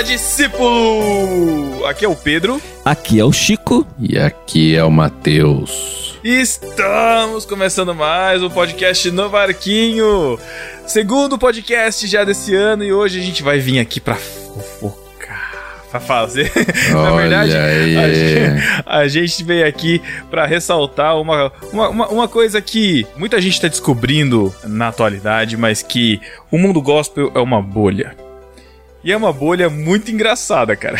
Fala discípulo! Aqui é o Pedro. Aqui é o Chico. E aqui é o Matheus. Estamos começando mais um podcast no Barquinho. Segundo podcast já desse ano e hoje a gente vai vir aqui pra fofocar, pra fazer. Na verdade, a gente, a gente, veio aqui para ressaltar uma, uma, uma, uma, coisa que muita gente está descobrindo na atualidade, mas que o mundo gospel é uma bolha. E é uma bolha muito engraçada, cara.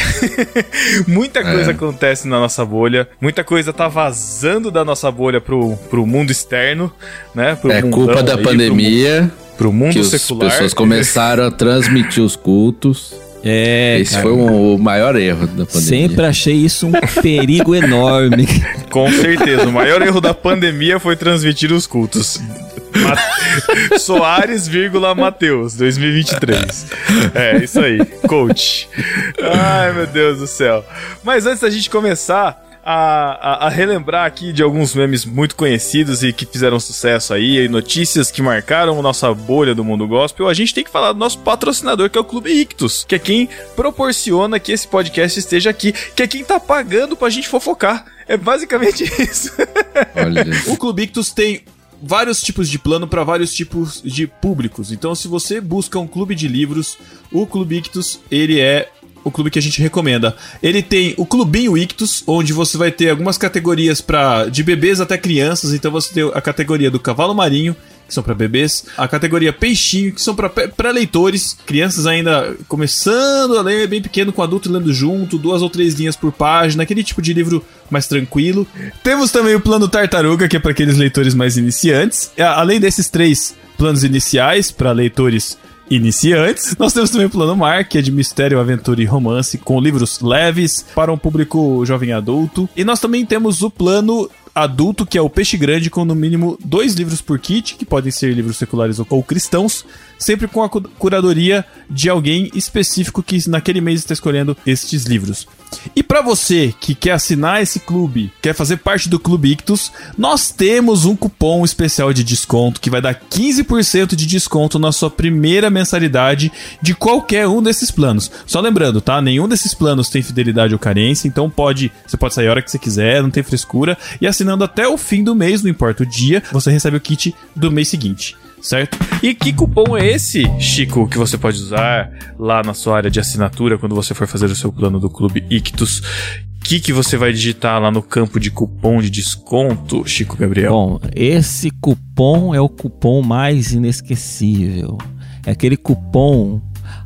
muita coisa é. acontece na nossa bolha, muita coisa tá vazando da nossa bolha pro, pro mundo externo, né? Pro é culpa da aí, pandemia. Pro, pro mundo que secular. As pessoas começaram a transmitir os cultos. É, Esse cara. foi um, o maior erro da pandemia. Sempre achei isso um perigo enorme. Com certeza, o maior erro da pandemia foi transmitir os cultos. Soares, vírgula, Matheus, 2023. É, isso aí, coach. Ai, meu Deus do céu. Mas antes da gente começar, a, a, a, relembrar aqui de alguns memes muito conhecidos e que fizeram sucesso aí, e notícias que marcaram a nossa bolha do mundo gospel, a gente tem que falar do nosso patrocinador, que é o Clube Ictus, que é quem proporciona que esse podcast esteja aqui, que é quem tá pagando pra gente fofocar. É basicamente isso. Olha. o Clube Ictus tem vários tipos de plano para vários tipos de públicos. Então, se você busca um clube de livros, o Clube Ictus, ele é o clube que a gente recomenda. Ele tem o Clubinho Ictus, onde você vai ter algumas categorias para de bebês até crianças. Então você tem a categoria do cavalo marinho, que são para bebês, a categoria peixinho, que são para leitores, crianças ainda começando a ler, bem pequeno, com adulto lendo junto, duas ou três linhas por página, aquele tipo de livro mais tranquilo. Temos também o plano Tartaruga, que é para aqueles leitores mais iniciantes. Além desses três planos iniciais para leitores iniciantes. Nós temos também o Plano Mar, que é de mistério, aventura e romance, com livros leves para um público jovem adulto. E nós também temos o plano adulto, que é o Peixe Grande, com no mínimo dois livros por kit, que podem ser livros seculares ou cristãos, sempre com a curadoria de alguém específico que naquele mês está escolhendo estes livros. E para você que quer assinar esse clube, quer fazer parte do Clube Ictus, nós temos um cupom especial de desconto que vai dar 15% de desconto na sua primeira mensalidade de qualquer um desses planos. Só lembrando, tá? Nenhum desses planos tem fidelidade ou carência, então pode, você pode sair a hora que você quiser, não tem frescura, e assinando até o fim do mês, não importa o dia, você recebe o kit do mês seguinte certo? E que cupom é esse, Chico, que você pode usar lá na sua área de assinatura quando você for fazer o seu plano do Clube Ictus? Que, que você vai digitar lá no campo de cupom de desconto, Chico Gabriel? Bom, esse cupom é o cupom mais inesquecível. É aquele cupom,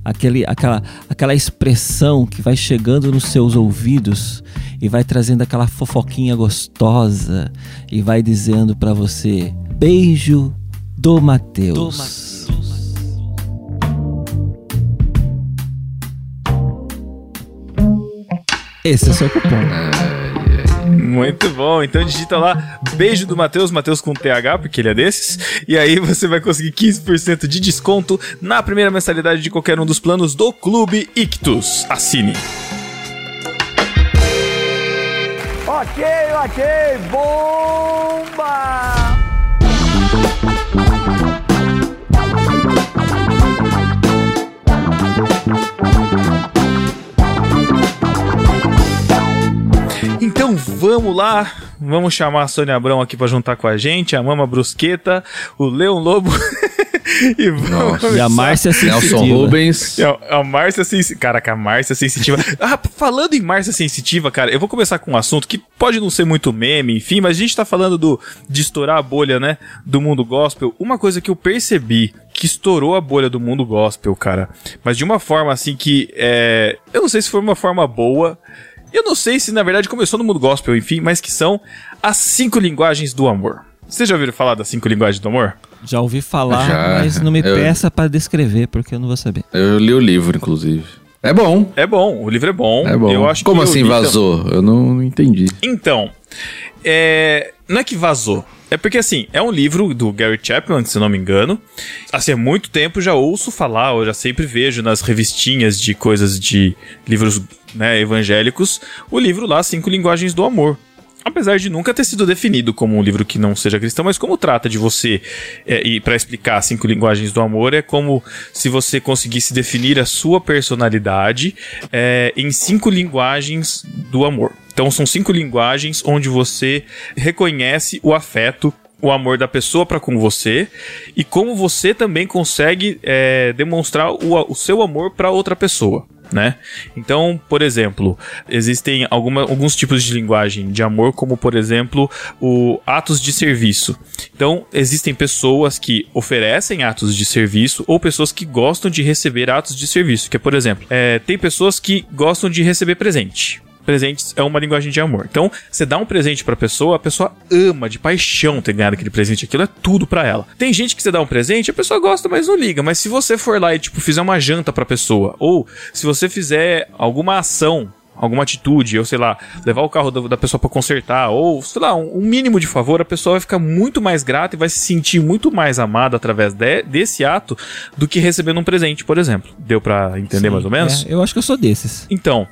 aquele, aquela, aquela expressão que vai chegando nos seus ouvidos e vai trazendo aquela fofoquinha gostosa e vai dizendo para você: beijo do Mateus. Esse é o seu cupom. Muito bom. Então digita lá beijo do Matheus, Matheus com TH, porque ele é desses. E aí você vai conseguir 15% de desconto na primeira mensalidade de qualquer um dos planos do Clube Ictus. Assine. Ok, ok, bomba! Então vamos lá, vamos chamar a Sônia Abrão aqui para juntar com a gente, a Mama Brusqueta, o Leão Lobo. e, vamos e a Márcia Sensitiva. Nelson Rubens. A, a Márcia Sensitiva. Caraca, a Márcia Sensitiva. ah, falando em Márcia Sensitiva, cara, eu vou começar com um assunto que pode não ser muito meme, enfim, mas a gente tá falando do, de estourar a bolha, né, do mundo gospel. Uma coisa que eu percebi que estourou a bolha do mundo gospel, cara, mas de uma forma assim que é. Eu não sei se foi uma forma boa. Eu não sei se na verdade começou no mundo gospel, enfim, mas que são as cinco linguagens do amor. Vocês já ouviram falar das cinco linguagens do amor? Já ouvi falar, já, mas não me eu... peça para descrever, porque eu não vou saber. Eu li o livro, inclusive. É bom. É bom, o livro é bom. É bom. Eu acho Como assim vazou? Então... Eu não entendi. Então, é... não é que vazou. É porque, assim, é um livro do Gary Chapman, se não me engano. Assim, há muito tempo já ouço falar, eu já sempre vejo nas revistinhas de coisas de livros né, evangélicos, o livro lá, Cinco Linguagens do Amor. apesar de nunca ter sido definido como um livro que não seja cristão, mas como trata de você, é, e para explicar cinco linguagens do amor, é como se você conseguisse definir a sua personalidade é, em cinco linguagens do amor. Então são cinco linguagens onde você reconhece o afeto o amor da pessoa para com você e como você também consegue é, demonstrar o, o seu amor para outra pessoa né? Então, por exemplo, existem alguma, alguns tipos de linguagem de amor, como por exemplo, o atos de serviço. Então, existem pessoas que oferecem atos de serviço ou pessoas que gostam de receber atos de serviço. Que, por exemplo, é, tem pessoas que gostam de receber presente presentes é uma linguagem de amor. Então, você dá um presente pra pessoa, a pessoa ama de paixão ter ganhado aquele presente, aquilo é tudo para ela. Tem gente que você dá um presente, a pessoa gosta, mas não liga. Mas se você for lá e, tipo, fizer uma janta pra pessoa, ou se você fizer alguma ação alguma atitude, ou sei lá, levar o carro da, pessoa para consertar, ou sei lá, um, mínimo de favor, a pessoa vai ficar muito mais grata e vai se sentir muito mais amada através de, desse ato do que recebendo um presente, por exemplo. Deu para entender Sim, mais ou menos? É, eu acho que eu sou desses. Então,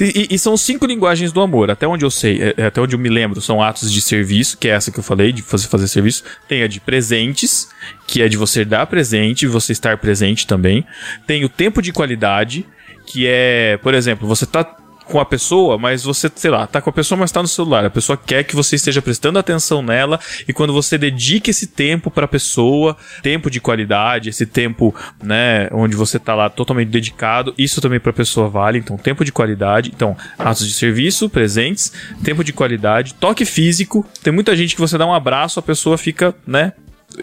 e, e, são cinco linguagens do amor, até onde eu sei, é, é, até onde eu me lembro, são atos de serviço, que é essa que eu falei, de fazer, fazer serviço. Tem a de presentes, que é de você dar presente você estar presente também. Tem o tempo de qualidade, que é, por exemplo, você tá com a pessoa, mas você, sei lá, tá com a pessoa, mas tá no celular. A pessoa quer que você esteja prestando atenção nela e quando você dedica esse tempo para a pessoa, tempo de qualidade, esse tempo, né, onde você tá lá totalmente dedicado, isso também para a pessoa vale. Então, tempo de qualidade, então, atos de serviço, presentes, tempo de qualidade, toque físico. Tem muita gente que você dá um abraço, a pessoa fica, né,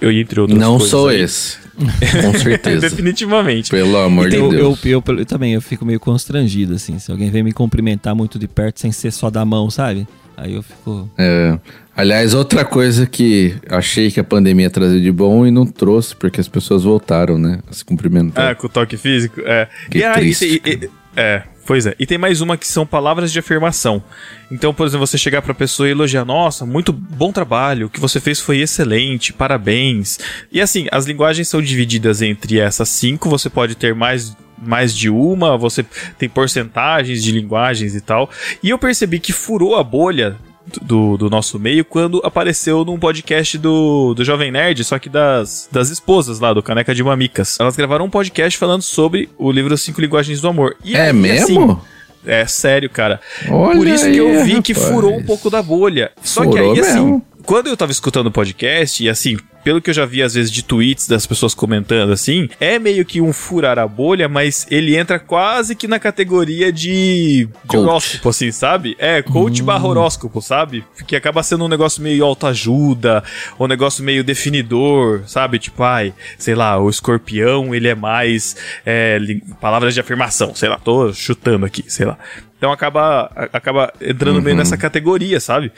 eu, entre outras Não sou aí. esse. Com certeza. Definitivamente. Pelo amor de Deus. Eu, eu, eu, também eu fico meio constrangido, assim. Se alguém vem me cumprimentar muito de perto sem ser só da mão, sabe? Aí eu fico. É. Aliás, outra coisa que achei que a pandemia trazia de bom e não trouxe, porque as pessoas voltaram, né? A se cumprimentar. É, com o toque físico. É. Que e, triste. e, e, é. Pois é. E tem mais uma que são palavras de afirmação. Então, por exemplo, você chegar pra pessoa e elogiar: Nossa, muito bom trabalho, o que você fez foi excelente, parabéns. E assim, as linguagens são divididas entre essas cinco, você pode ter mais mais de uma, você tem porcentagens de linguagens e tal. E eu percebi que furou a bolha do, do nosso meio quando apareceu num podcast do, do Jovem Nerd, só que das, das esposas lá, do Caneca de Mamicas. Elas gravaram um podcast falando sobre o livro Cinco Linguagens do Amor. E é aí, mesmo? Assim, é sério, cara. Olha Por isso aí, que eu vi rapaz. que furou um pouco da bolha. Só Furou que aí, assim, mesmo. Quando eu tava escutando o podcast, e assim, pelo que eu já vi às vezes de tweets das pessoas comentando assim, é meio que um furar a bolha, mas ele entra quase que na categoria de, de horóscopo, assim, sabe? É, coach barra horóscopo, sabe? Que acaba sendo um negócio meio autoajuda, um negócio meio definidor, sabe? Tipo, ai, sei lá, o escorpião, ele é mais é, palavras de afirmação, sei lá, tô chutando aqui, sei lá. Então acaba, acaba entrando meio nessa categoria, sabe?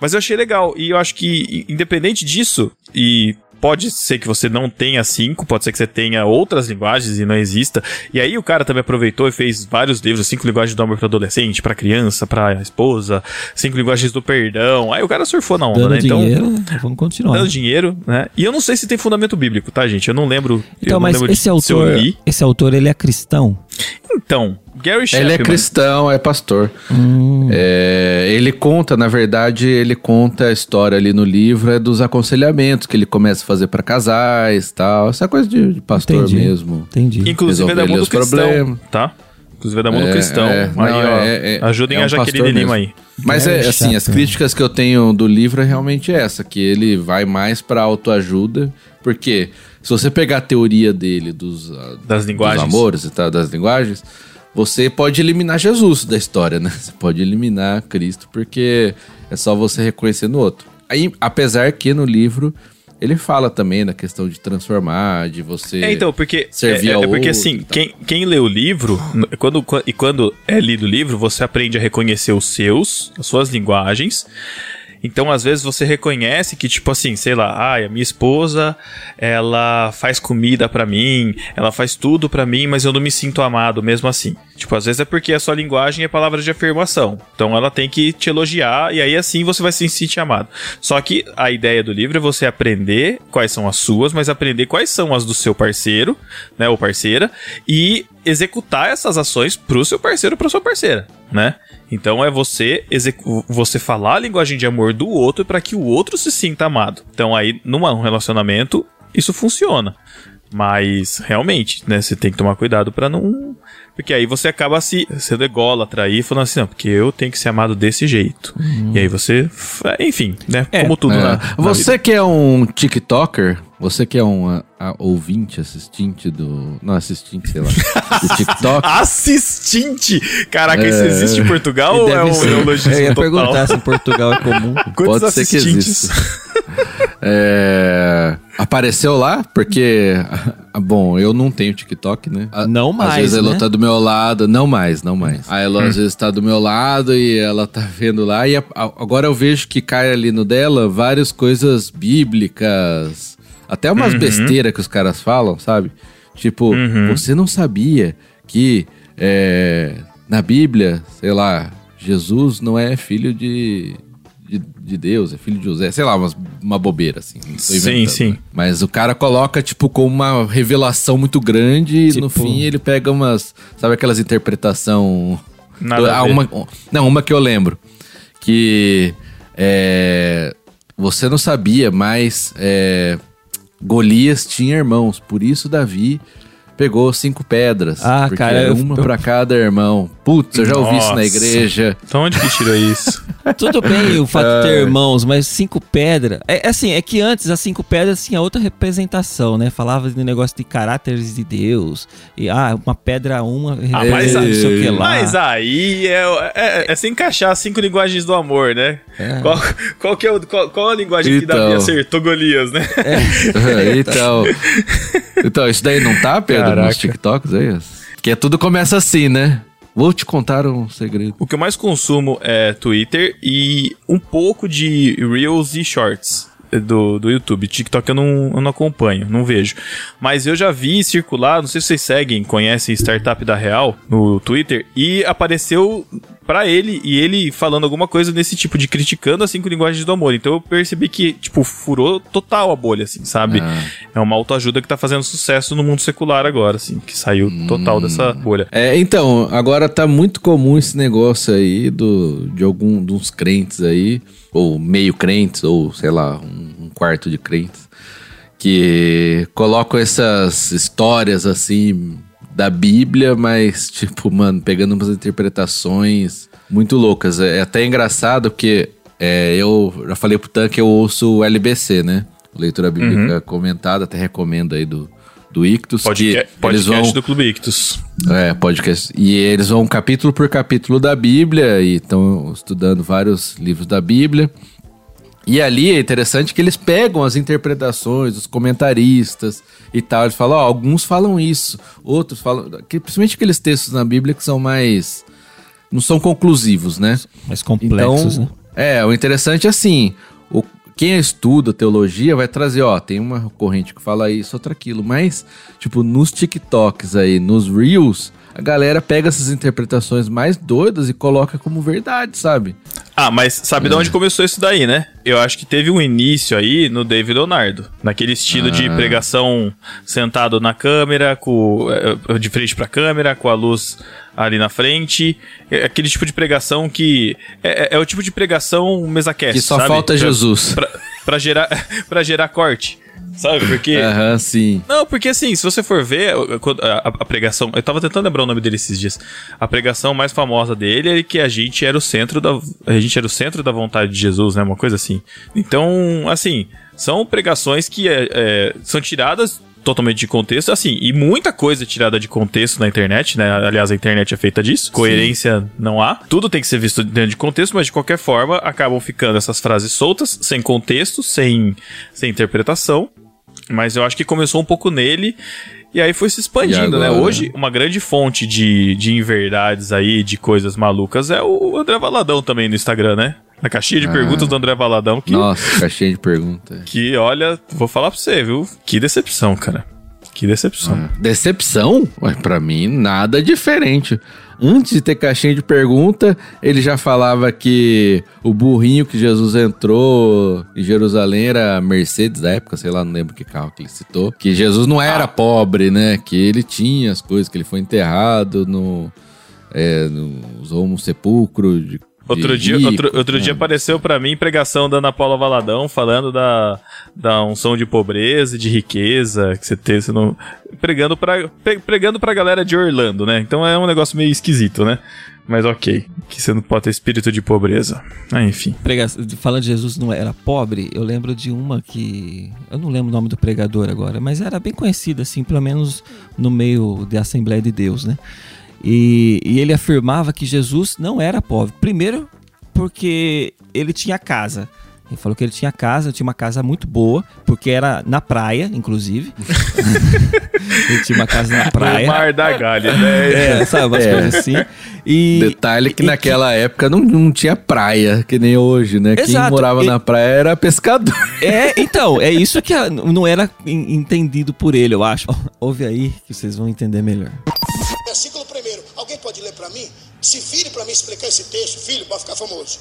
Mas eu achei legal. E eu acho que, independente disso, e pode ser que você não tenha cinco, pode ser que você tenha outras linguagens e não exista. E aí o cara também aproveitou e fez vários livros, cinco linguagens do amor para adolescente, para criança, para esposa, cinco linguagens do perdão. Aí o cara surfou na onda, Dando né? Então, dinheiro, vamos continuar. dando dinheiro, né? E eu não sei se tem fundamento bíblico, tá, gente? Eu não lembro. Então, mas lembro esse autor, esse autor, ele é cristão? Então, Gary Ele é cristão, é pastor. Hum. É, ele conta, na verdade, ele conta a história ali no livro é dos aconselhamentos que ele começa a fazer pra casais, tal, essa coisa de, de pastor Entendi. mesmo. Entendi. Inclusive é da mundo cristão, problemas. tá? Inclusive é da mundo É, cristão. é, aí, não, ó, é- é- ajudem é um a Jaqueline pastor Lima aí. Mas Gary é assim, as Chapman. críticas que eu tenho do livro é realmente essa, que ele vai mais pra autoajuda, porque se você pegar a teoria dele dos, ah, Das linguagens. dos amores e tal, das linguagens, você pode eliminar Jesus da história, né? Você pode eliminar Cristo, porque é só você reconhecer no outro. Aí, apesar que no livro ele fala também da questão de transformar, de você. É, então, porque. servir é, é ao porque outro assim, quem, quem lê o livro, quando, quan- e quando é lido o livro, você aprende a reconhecer os seus, as suas linguagens. Então, às vezes, você reconhece que, tipo assim, sei lá, ai, a minha esposa, ela faz comida pra mim, ela faz tudo pra mim, mas eu não me sinto amado mesmo assim. Tipo, às vezes é porque a sua linguagem é palavra de afirmação. Então, ela tem que te elogiar e aí assim você vai se sentir amado. Só que a ideia do livro é você aprender quais são as suas, mas aprender quais são as do seu parceiro, né, ou parceira, e executar essas ações pro seu parceiro pra sua parceira. Né? Então é você você falar a linguagem de amor do outro para que o outro se sinta amado. Então aí, num relacionamento, isso funciona. Mas realmente, né, você tem que tomar cuidado para não porque aí você acaba se sendo ególatra aí, falando assim, não, porque eu tenho que ser amado desse jeito. Uhum. E aí você, enfim, né? É, como tudo é. na, na, Você vida. que é um TikToker, você que é um a, a, ouvinte, assistente do. Não, assistente, sei lá. do TikTok. assistente! Caraca, é... isso existe em Portugal ou é um neologismo? Eu ia total? perguntar se em Portugal é comum. Quantos Pode ser que exista. é... Apareceu lá, porque. Bom, eu não tenho TikTok, né? Não mais. Às vezes né? a Elo tá do meu lado. Não mais, não mais. A Elo hum. às vezes tá do meu lado e ela tá vendo lá. E a, a, agora eu vejo que cai ali no dela várias coisas bíblicas. Até umas uhum. besteiras que os caras falam, sabe? Tipo, uhum. você não sabia que é, na Bíblia, sei lá, Jesus não é filho de de, de, Deus, é filho de José, sei lá, uma, uma bobeira, assim. Sim, sim. Né? Mas o cara coloca, tipo, com uma revelação muito grande tipo... e no tipo- fim ele pega umas. Sabe aquelas interpretação. Nada ah, uma, não, uma que eu lembro. Que. É, você não sabia, mas. É, Golias tinha irmãos, por isso Davi pegou cinco pedras. Ah, cara. Uma eu... para cada irmão. Putz, eu já ouvi Nossa. isso na igreja. Então onde que tirou isso? Tudo bem o fato de ter irmãos, mas cinco pedras. É, é assim, é que antes as cinco pedras tinha outra representação, né? Falava de negócio de caráteres de Deus. E ah, uma pedra uma. Ah, mas, aí, sei o que lá. mas aí é, é, é, se encaixar cinco linguagens do amor, né? É. Qual, qual, que é o, qual, qual a linguagem então. que Davi acertou Golias, né? É. então. Então, isso daí não tá, Pedro, Caraca. nos TikToks aí? Que é tudo começa assim, né? Vou te contar um segredo. O que eu mais consumo é Twitter e um pouco de Reels e Shorts do, do YouTube. TikTok eu não, eu não acompanho, não vejo. Mas eu já vi circular, não sei se vocês seguem, conhecem Startup da Real no Twitter, e apareceu para ele e ele falando alguma coisa nesse tipo de criticando assim com linguagem do amor. Então eu percebi que, tipo, furou total a bolha, assim, sabe? Ah. É uma autoajuda que tá fazendo sucesso no mundo secular agora, assim, que saiu hum. total dessa bolha. É, então, agora tá muito comum esse negócio aí do, de algum dos crentes aí, ou meio crentes, ou sei lá, um, um quarto de crentes, que colocam essas histórias assim da Bíblia, mas, tipo, mano, pegando umas interpretações muito loucas. É, é até engraçado porque é, eu já falei pro Tan que eu ouço o LBC, né? Leitura Bíblica uhum. comentada, até recomendo aí do, do Ictus. Podca que podcast vão, do Clube Ictus. É, podcast. E eles vão capítulo por capítulo da Bíblia e estão estudando vários livros da Bíblia. E ali é interessante que eles pegam as interpretações dos comentaristas e tal. Eles falam, ó, alguns falam isso, outros falam. Que, principalmente aqueles textos na Bíblia que são mais. não são conclusivos, né? Mais complexos, então, né? É, o interessante é assim. Quem estuda teologia vai trazer, ó, tem uma corrente que fala isso, outra aquilo. Mas, tipo, nos TikToks aí, nos Reels a galera pega essas interpretações mais doidas e coloca como verdade, sabe? Ah, mas sabe é. de onde começou isso daí, né? Eu acho que teve um início aí no David Leonardo, naquele estilo ah. de pregação sentado na câmera, com, eh, de frente pra câmera, com a luz ali na frente. É aquele tipo de pregação que. É, é, é o tipo de pregação mesacast. Que só sabe? falta Jesus. Pra, pra, pra gerar, pra gerar corte. Sabe? Porque. Aham, uhum, sim. Não, porque assim, se você for ver a, a, a, pregação. Eu tava tentando lembrar o nome dele esses dias. A pregação mais famosa dele é que a gente era o centro da. A gente era o centro da vontade de Jesus, né? Uma coisa assim. Então, assim, são pregações que é, é, são tiradas totalmente de contexto, assim, e muita coisa tirada de contexto na internet, né? Aliás, a internet é feita disso. Coerência Sim. não há. Tudo tem que ser visto dentro de contexto, mas de qualquer forma acabam ficando essas frases soltas, sem contexto, sem, sem interpretação. Mas eu acho que começou um pouco nele e aí foi se expandindo, né? Hoje, uma grande fonte de, de inverdades aí, de coisas malucas, é o André Valadão também no Instagram, né? Na caixinha de ah, perguntas do André Valadão. Que, nossa, caixinha de perguntas. Que, olha, vou falar pra você, viu? Que decepção, cara. Que decepção. Ah, decepção? Ué, pra mim, nada diferente. Antes de ter caixinha de pergunta, ele já falava que o burrinho que Jesus entrou em Jerusalém era Mercedes da época, sei lá, não lembro que carro que ele citou. Que Jesus não era pobre, né? Que ele tinha as coisas, que ele foi enterrado no é, usou um sepulcro de Outro dia, rico, outro, outro dia apareceu para mim pregação da Ana Paula Valadão falando da, da unção de pobreza e de riqueza que você tem, você não, pregando para pregando pra galera de Orlando, né? Então é um negócio meio esquisito, né? Mas ok, que você não pode ter espírito de pobreza. Ah, enfim. Prega falando de Jesus não era pobre, eu lembro de uma que. Eu não lembro o nome do pregador agora, mas era bem conhecida, assim, pelo menos no meio da Assembleia de Deus, né? E, e ele afirmava que Jesus não era pobre. Primeiro, porque ele tinha casa. Ele falou que ele tinha casa, tinha uma casa muito boa, porque era na praia, inclusive. ele tinha uma casa na praia. No Mar da Galha, né? É, sabe, umas é. coisas assim. E, Detalhe que e, naquela que... época não, não tinha praia, que nem hoje, né? Exato. Quem morava e... na praia era pescador. É, então, é isso que não era entendido por ele, eu acho. Ouve aí que vocês vão entender melhor. Se vire para mim explicar esse texto, filho, para ficar famoso.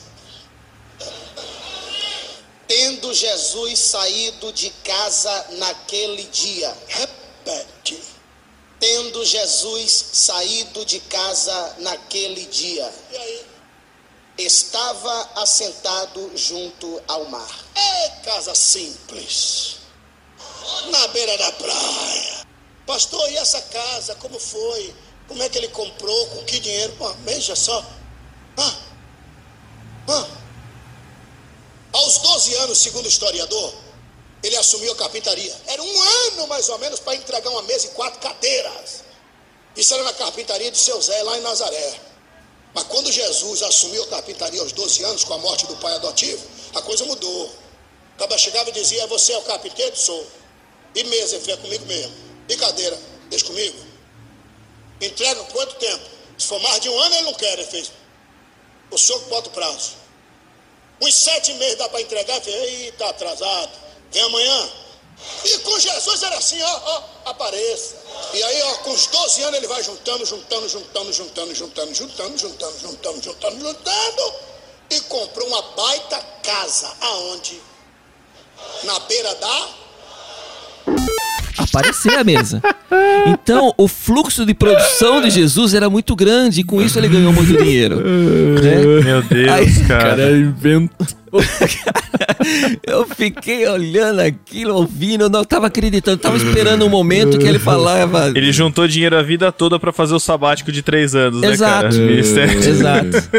Tendo Jesus saído de casa naquele dia. Repete. Tendo Jesus saído de casa naquele dia. E aí? Estava assentado junto ao mar. É casa simples. Na beira da praia. Pastor, e essa casa, como foi? Como é que ele comprou? Com que dinheiro? Pô, veja só. Ah, ah. Aos 12 anos, segundo o historiador, ele assumiu a carpintaria. Era um ano mais ou menos para entregar uma mesa e quatro cadeiras. Isso era na carpintaria de seu Zé, lá em Nazaré. Mas quando Jesus assumiu a carpintaria aos 12 anos, com a morte do pai adotivo, a coisa mudou. O cara chegava e dizia: Você é o carpinteiro? Sou. E mesa, ele é comigo mesmo. E cadeira, deixa comigo. Entrega quanto tempo? Se for mais de um ano, ele não quer, ele fez. O senhor bota o prazo. Uns sete meses dá para entregar, fez, Ei, tá atrasado. Vem amanhã. E com Jesus era assim, ó, ó, apareça. E aí, ó, com os 12 anos ele vai juntando, juntando, juntando, juntando, juntando, juntando, juntando, juntando, juntando, juntando. E comprou uma baita casa. Aonde? Na beira da aparecer a mesa. Então, o fluxo de produção de Jesus era muito grande e com isso ele ganhou muito dinheiro. Né? Meu Deus, Aí, cara. cara inventou. eu fiquei olhando aquilo, ouvindo, eu não tava acreditando, tava esperando um momento que ele falava. Ele juntou dinheiro a vida toda para fazer o sabático de três anos, Exato. né, cara? Exato.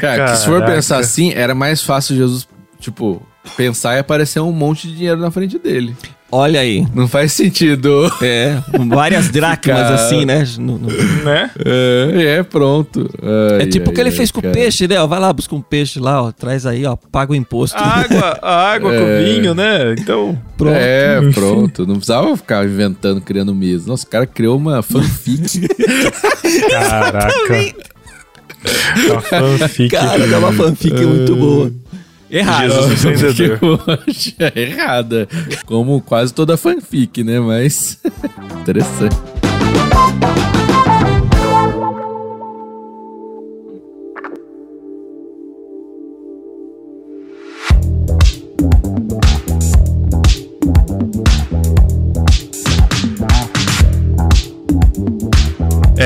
Cara, que se for pensar assim, era mais fácil Jesus, tipo, pensar e aparecer um monte de dinheiro na frente dele. Olha aí. Não faz sentido. É, várias dracmas assim, né? No, no... Né? É, é pronto. Ai, é tipo o que ele fez com o peixe, né? Vai lá, busca um peixe lá, ó, traz aí, ó, paga o imposto. A água, a água é... com vinho, né? Então, pronto. É, pronto. Não precisava ficar inventando, criando mesmo. Nossa, o cara criou uma fanfic. Caraca. uma fanfic. Cara, dá uma fanfic muito boa. Jesus é errada. Como quase toda fanfic, né? Mas interessante.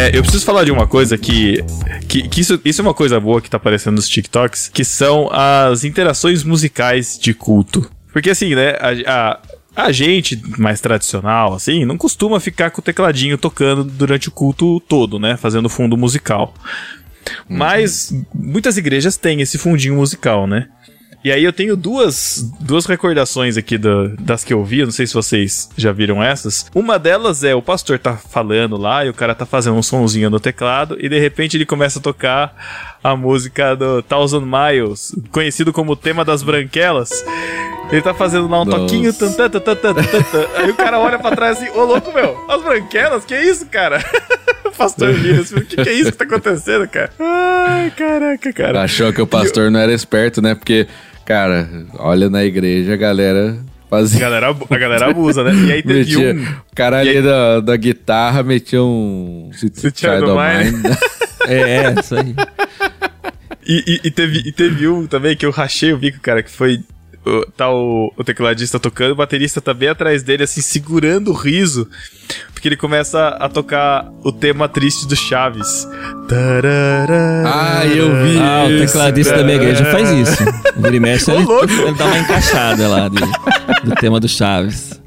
É, eu preciso falar de uma coisa que. que, que isso, isso é uma coisa boa que tá aparecendo nos TikToks, que são as interações musicais de culto. Porque assim, né, a, a, a gente mais tradicional, assim, não costuma ficar com o tecladinho tocando durante o culto todo, né? Fazendo fundo musical. Uhum. Mas muitas igrejas têm esse fundinho musical, né? E aí eu tenho duas, duas recordações aqui do, das que eu vi, não sei se vocês já viram essas. Uma delas é o pastor tá falando lá e o cara tá fazendo um sonzinho no teclado e de repente ele começa a tocar a música do Thousand Miles, conhecido como o tema das branquelas. Ele tá fazendo lá um Nossa. toquinho. Tan, tan, tan, tan, tan, Aí o cara olha pra trás assim, ô louco, meu, as branquelas? Que isso, cara? pastor Minas, o que, que é isso que tá acontecendo, cara? Ai, caraca, cara. Achou que o pastor não era esperto, né? Porque Cara, olha na igreja, a galera fazia. A galera, a galera abusa, né? E aí teve metia, um. O cara ali aí... da, da guitarra metia um. Child of Mine. é, é, isso aí. E, e, e, teve, e teve um também que eu rachei o bico, cara, que foi tá o, o, tecladista tocando, o baterista tá bem atrás dele, assim, segurando o riso, porque ele começa a tocar o tema triste do Chaves. Ah, eu vi. Ah, o tecladista da minha igreja faz isso. O Vira e mexe, ele, ele dá uma encaixada lá de- do tema do Chaves.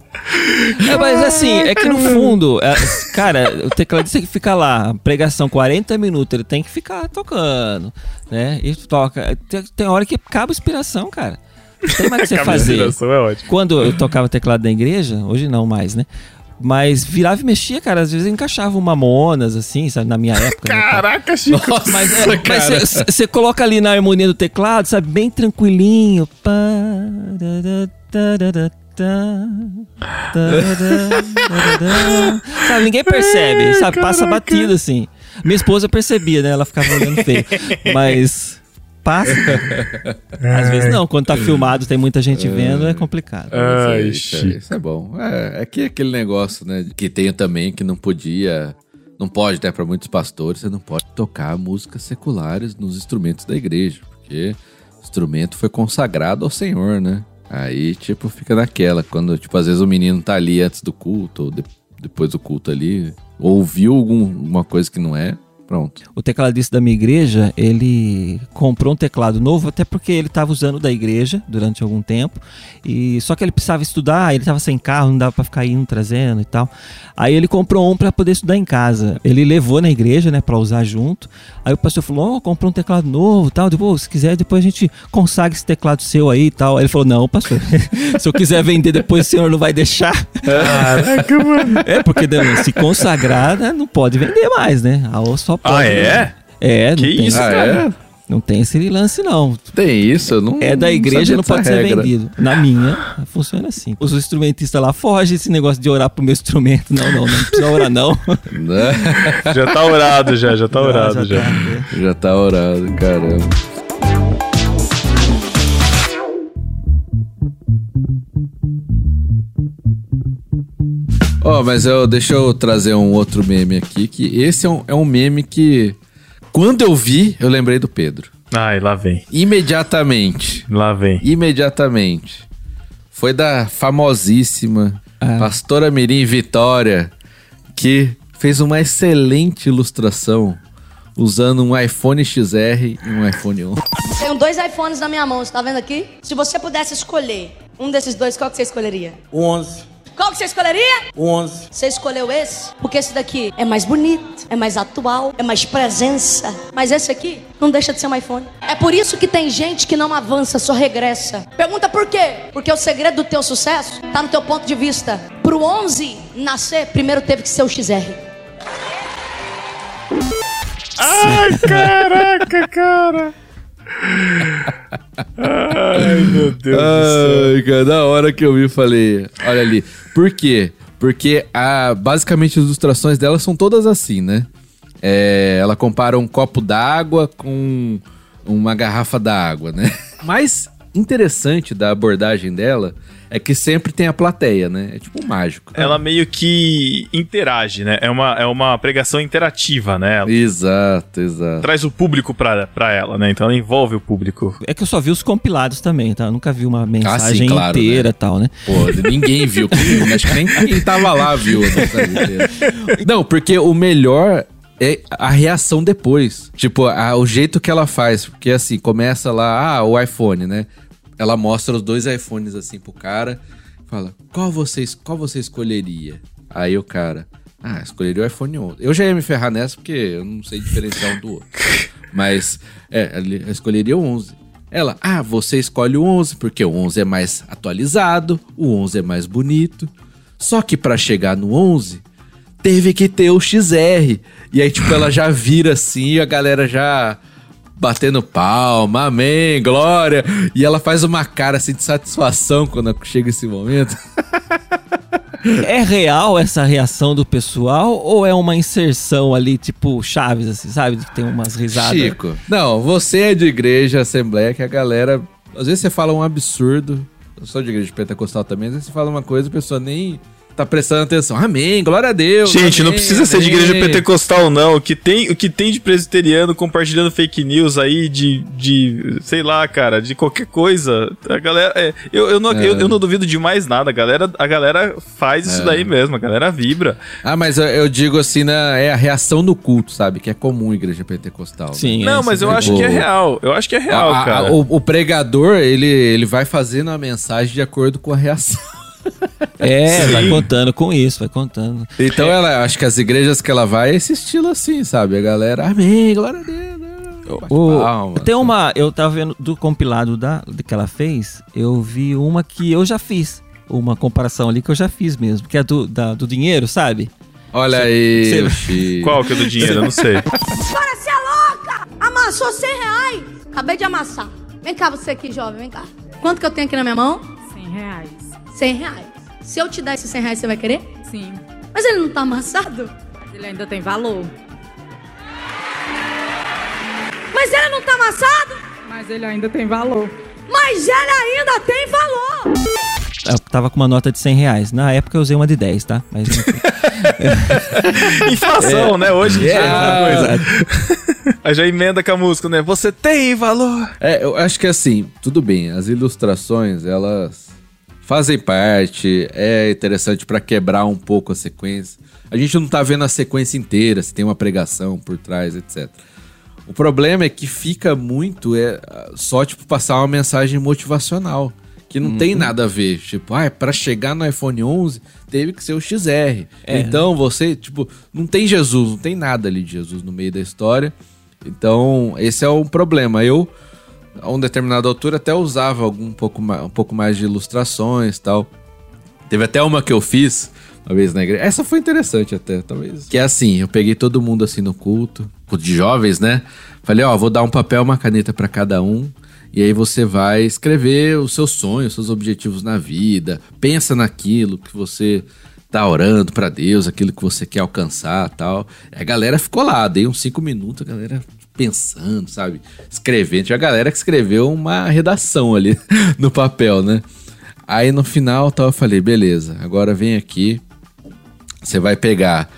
É, mas assim, é que no fundo, é, cara, o tecladista que fica lá, pregação 40 minutos, ele tem que ficar tocando, né? E toca. Tem, tem hora que acaba a inspiração, cara. Tem mais o que você fazer. É Quando eu tocava teclado na igreja, hoje não mais, né? Mas virava e mexia, cara. Às vezes encaixava uma Monas, assim, sabe? Na minha época. Caraca, né, Chico! Nossa, mas você é, coloca ali na harmonia do teclado, sabe? Bem tranquilinho. Pá, da, da, da, sabe, ninguém percebe, sabe? Passa batido assim. Minha esposa percebia, né? Ela ficava olhando feio. Mas passa. Às vezes não, quando tá filmado, tem muita gente vendo, é complicado. Ai, isso, é, isso é bom. É, é que aquele negócio, né? Que tem também que não podia. Não pode, né? Pra muitos pastores, você não pode tocar músicas seculares nos instrumentos da igreja. Porque o instrumento foi consagrado ao Senhor, né? Aí, tipo, fica naquela. Quando, tipo, às vezes o menino tá ali antes do culto, ou de- depois do culto ali, ouviu alguma coisa que não é, pronto. O tecladista da minha igreja, ele comprou um teclado novo, até porque ele estava usando da igreja durante algum tempo. E só que ele precisava estudar, ele estava sem carro, não dava para ficar indo trazendo e tal. Aí ele comprou um para poder estudar em casa. Ele levou na igreja, né, para usar junto. Aí o pastor falou: "Ó, comprou um teclado novo, e tal. Depois, se quiser, depois a gente consagra esse teclado seu aí e tal". Aí ele falou: "Não, pastor. se eu quiser vender depois o senhor não vai deixar". Caraca, mano. É, porque se consagrar, né, não pode vender mais, né? A só Ah, é? É, não Que tem, isso, Ah, cara? é? não tem esse lance, não. Tem isso, eu não. É da não igreja, não dessa pode ser regra. vendido. Na minha, funciona assim. Os instrumentistas lá fogem esse negócio de orar pro meu instrumento. Não, não, não precisa orar, não. Né? Já tá orado, já, já tá orado, já. tá, né? Já tá orado, caramba. Ó, mas eu, deixa eu trazer um outro meme aqui, que esse é um, é um meme que, quando eu vi, eu lembrei do Pedro. Ai, lá vem. Imediatamente. Lá vem. Imediatamente. Foi da famosíssima Ah. pastora Mirim Vitória, que fez uma excelente ilustração usando um iPhone XR e um iPhone 11. Tenho dois iPhones na minha mão, você tá vendo aqui? Se você pudesse escolher um desses dois, qual que você escolheria? O 11. Qual que você escolheria? O 11. Você escolheu esse? Porque esse daqui é mais bonito, é mais atual, é mais presença. Mas esse aqui não deixa de ser um iPhone. É por isso que tem gente que não avança, só regressa. Pergunta por quê? Porque o segredo do teu sucesso tá no teu ponto de vista. Pro 11 nascer, primeiro teve que ser o XR. Ai, caraca, cara. Ai, meu Deus do céu. Ai, cara, da hora que eu vi, falei, olha ali. Por quê? Porque a, basicamente as ilustrações dela são todas assim, né? É, ela compara um copo d'água com uma garrafa d'água, né? Mais interessante da abordagem dela é que sempre tem a plateia, né? É tipo um mágico. Ela meio que interage, né? É uma, é uma pregação interativa, né? Ela Exato, exato. traz o público pra, pra ela, né? Então ela envolve o público. É que eu só vi os compilados também, tá? Eu nunca vi uma mensagem Ah, claro, inteira né? e tal, né? Pô, ninguém viu. Acho que nem quem tava lá viu. a mensagem inteira. Não, porque o melhor é a reação depois. Tipo, a- o jeito que ela faz. Porque assim, começa lá, ah, o iPhone, né? Ela mostra os dois iPhones assim pro cara. Fala, qual você, qual você escolheria? Aí o cara, ah, escolheria o iPhone 11. Eu já ia me ferrar nessa porque eu não sei diferenciar um do outro. Mas, é, ele- escolheria o 11. Ela, ah, você escolhe o 11 porque o 11 é mais atualizado, o 11 é mais bonito. Só que pra chegar no 11, teve que ter o XR. E aí, tipo, ela já vira assim e a galera já batendo palma, amém, glória. E ela faz uma cara assim de satisfação quando chega esse momento. É real essa reação do pessoal ou é uma inserção ali, tipo Chaves, assim, sabe? Que tem umas risadas. Chico, não, você é de igreja, assembleia, que a galera. Às vezes você fala um absurdo. Eu sou de igreja pentecostal também, às vezes você fala uma coisa e a pessoa nem tá prestando atenção. Amém, glória a Deus. Gente, não amém, precisa ser de amém. igreja pentecostal, não. O que tem, o que tem de presbiteriano compartilhando fake news aí, de, de sei lá, cara, de qualquer coisa. A galera. é, eu, eu, não, eu, eu não duvido de mais nada. A galera, a galera faz isso daí mesmo, a galera vibra. Ah, mas eu, eu digo assim, né, é a reação no culto, sabe? Que é comum em igreja pentecostal. né? Sim, não, é, mas eu é acho que é real. Eu acho que é real, A- a- cara. o, o pregador, ele, ele vai fazendo a mensagem de acordo com a reação. É, Sim. vai contando com isso, vai contando. Então, ela, acho que as igrejas que ela vai é esse estilo assim, sabe? A galera, amém, glória a Deus. né? O, palma, tem sabe? uma. Eu tava vendo do compilado da, que ela fez, eu vi uma que eu já fiz. Uma comparação ali que eu já fiz mesmo, que é do, da- do dinheiro, sabe? Olha aí, Cê- o Chico. Qual que é do dinheiro? Eu não sei. Agora você é louca! Amassou 100 reais! Acabei de amassar. Vem cá, você aqui, jovem, vem cá. Quanto que eu tenho aqui na minha mão? 100 reais. 100 reais. Se eu te dar esses 100 reais, você vai querer? Sim. Mas ele não tá amassado? Mas ele ainda tem valor. Mas ele não tá amassado? Mas ele ainda tem valor. Mas ele ainda tem valor! Eu tava com uma nota de 100 reais. Na época eu usei uma de 10, tá? Mas. Inflação, né? Hoje em dia é outra Ah, coisa. Aí já emenda com a música, né? Você tem valor. É, eu acho que assim, tudo bem, as ilustrações, elas fazem parte, é interessante pra quebrar um pouco a sequência. A gente não tá vendo a sequência inteira, se tem uma pregação por trás, etc. O problema é que fica muito é só tipo passar uma mensagem motivacional, que não tem nada a ver, tipo, ah, para chegar no iPhone 11 teve que ser o XR. Então você, tipo, não tem Jesus, não tem nada ali de Jesus no meio da história. Então, esse é um problema. Eu a uma determinada altura até usava algum um pouco mais, um pouco mais de ilustrações tal. Teve até uma que eu fiz uma vez na igreja. Essa foi interessante até, talvez. Que é assim, eu peguei todo mundo assim no culto, culto de jovens, né? Falei, ó, vou dar um papel, uma caneta pra cada um. E aí você vai escrever os seus sonhos, os seus objetivos na vida. Pensa naquilo que você tá orando pra Deus, aquilo que você quer alcançar tal. A galera ficou lá, dei uns cinco minutos, a galera pensando, sabe? Escrevendo. Tinha a galera que escreveu uma redação ali no papel, né? Aí no final tal, eu falei, beleza, agora vem aqui. Você vai pegar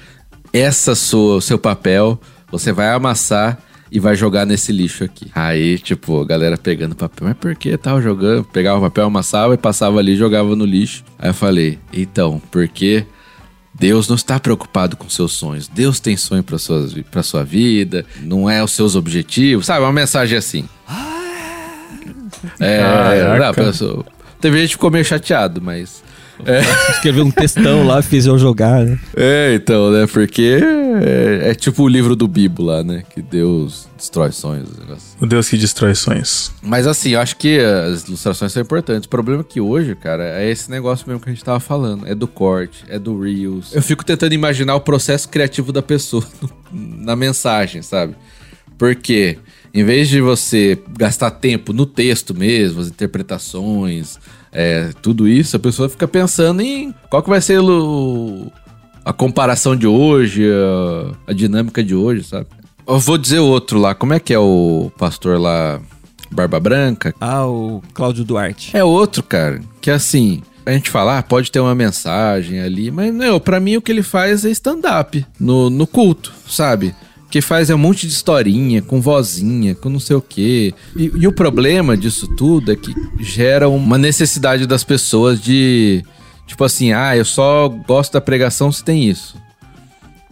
essa sua, o seu papel, você vai amassar e vai jogar nesse lixo aqui. Aí, tipo, a galera pegando papel, mas por que tal jogando? Pegava o papel, amassava e passava ali, jogava no lixo. Aí eu falei, então, porque Deus não está preocupado com seus sonhos. Deus tem sonho para suas para sua vida, não é os seus objetivos, sabe? Uma mensagem assim. É, Caraca. não, pessoa- teve gente que ficou meio chateado, mas Escreveu um textão lá, fez eu jogar. né? é, então, né? Porque é, é tipo o livro do Bibo lá, né? Que Deus destrói sonhos. negócio. O Deus que destrói sonhos. Mas assim, eu acho que as ilustrações são importantes. O problema é que hoje, cara, é esse negócio mesmo que a gente tava falando. É do corte, é do Reels. Eu fico tentando imaginar o processo criativo da pessoa na mensagem, sabe? Porque em vez de você gastar tempo no texto mesmo, as interpretações, é, tudo isso, a pessoa fica pensando em qual que vai ser o, a comparação de hoje, a, a dinâmica de hoje, sabe? Eu vou dizer outro lá, como é que é o pastor lá, Barba Branca? Ah, o Cláudio Duarte. É outro, cara, que assim, a gente fala, ah, pode ter uma mensagem ali, mas não, pra mim o que ele faz é stand-up no, no culto, sabe? Que faz é um monte de historinha, com vozinha, com não sei o quê. E, e o problema disso tudo é que gera uma necessidade das pessoas de, tipo assim, ah, eu só gosto da pregação se tem isso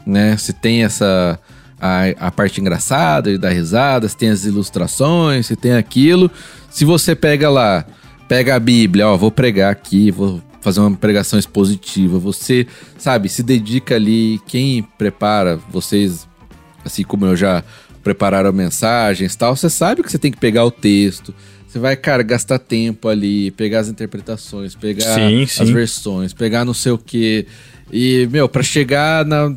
né? Se tem essa a, a parte engraçada e dar risada, se tem as ilustrações, se tem aquilo. Se você pega lá, pega a Bíblia, ó, vou pregar aqui, vou fazer uma pregação expositiva. Você, sabe, se dedica ali, quem prepara, vocês, assim como eu já prepararam mensagens e tal, você sabe que você tem que pegar o texto. Você vai, cara, gastar tempo ali, pegar as interpretações, pegar Sim, as sim. versões, pegar não sei o quê. E, meu, pra chegar na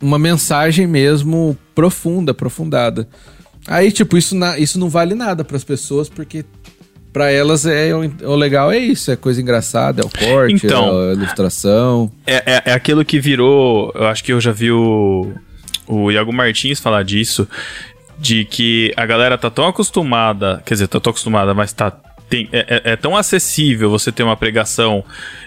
uma mensagem mesmo profunda, aprofundada. Aí, tipo, isso, na- isso não vale nada pras pessoas, porque pra elas é o, o legal é isso, é coisa engraçada, é o corte, Então. é a ilustração. É, é, é aquilo que virou. Eu acho que eu já vi o, o Iago Martins falar disso. De que a galera tá tão acostumada. Quer dizer, tá tão acostumada, mas tá tem, é, é- é tão acessível você ter uma pregação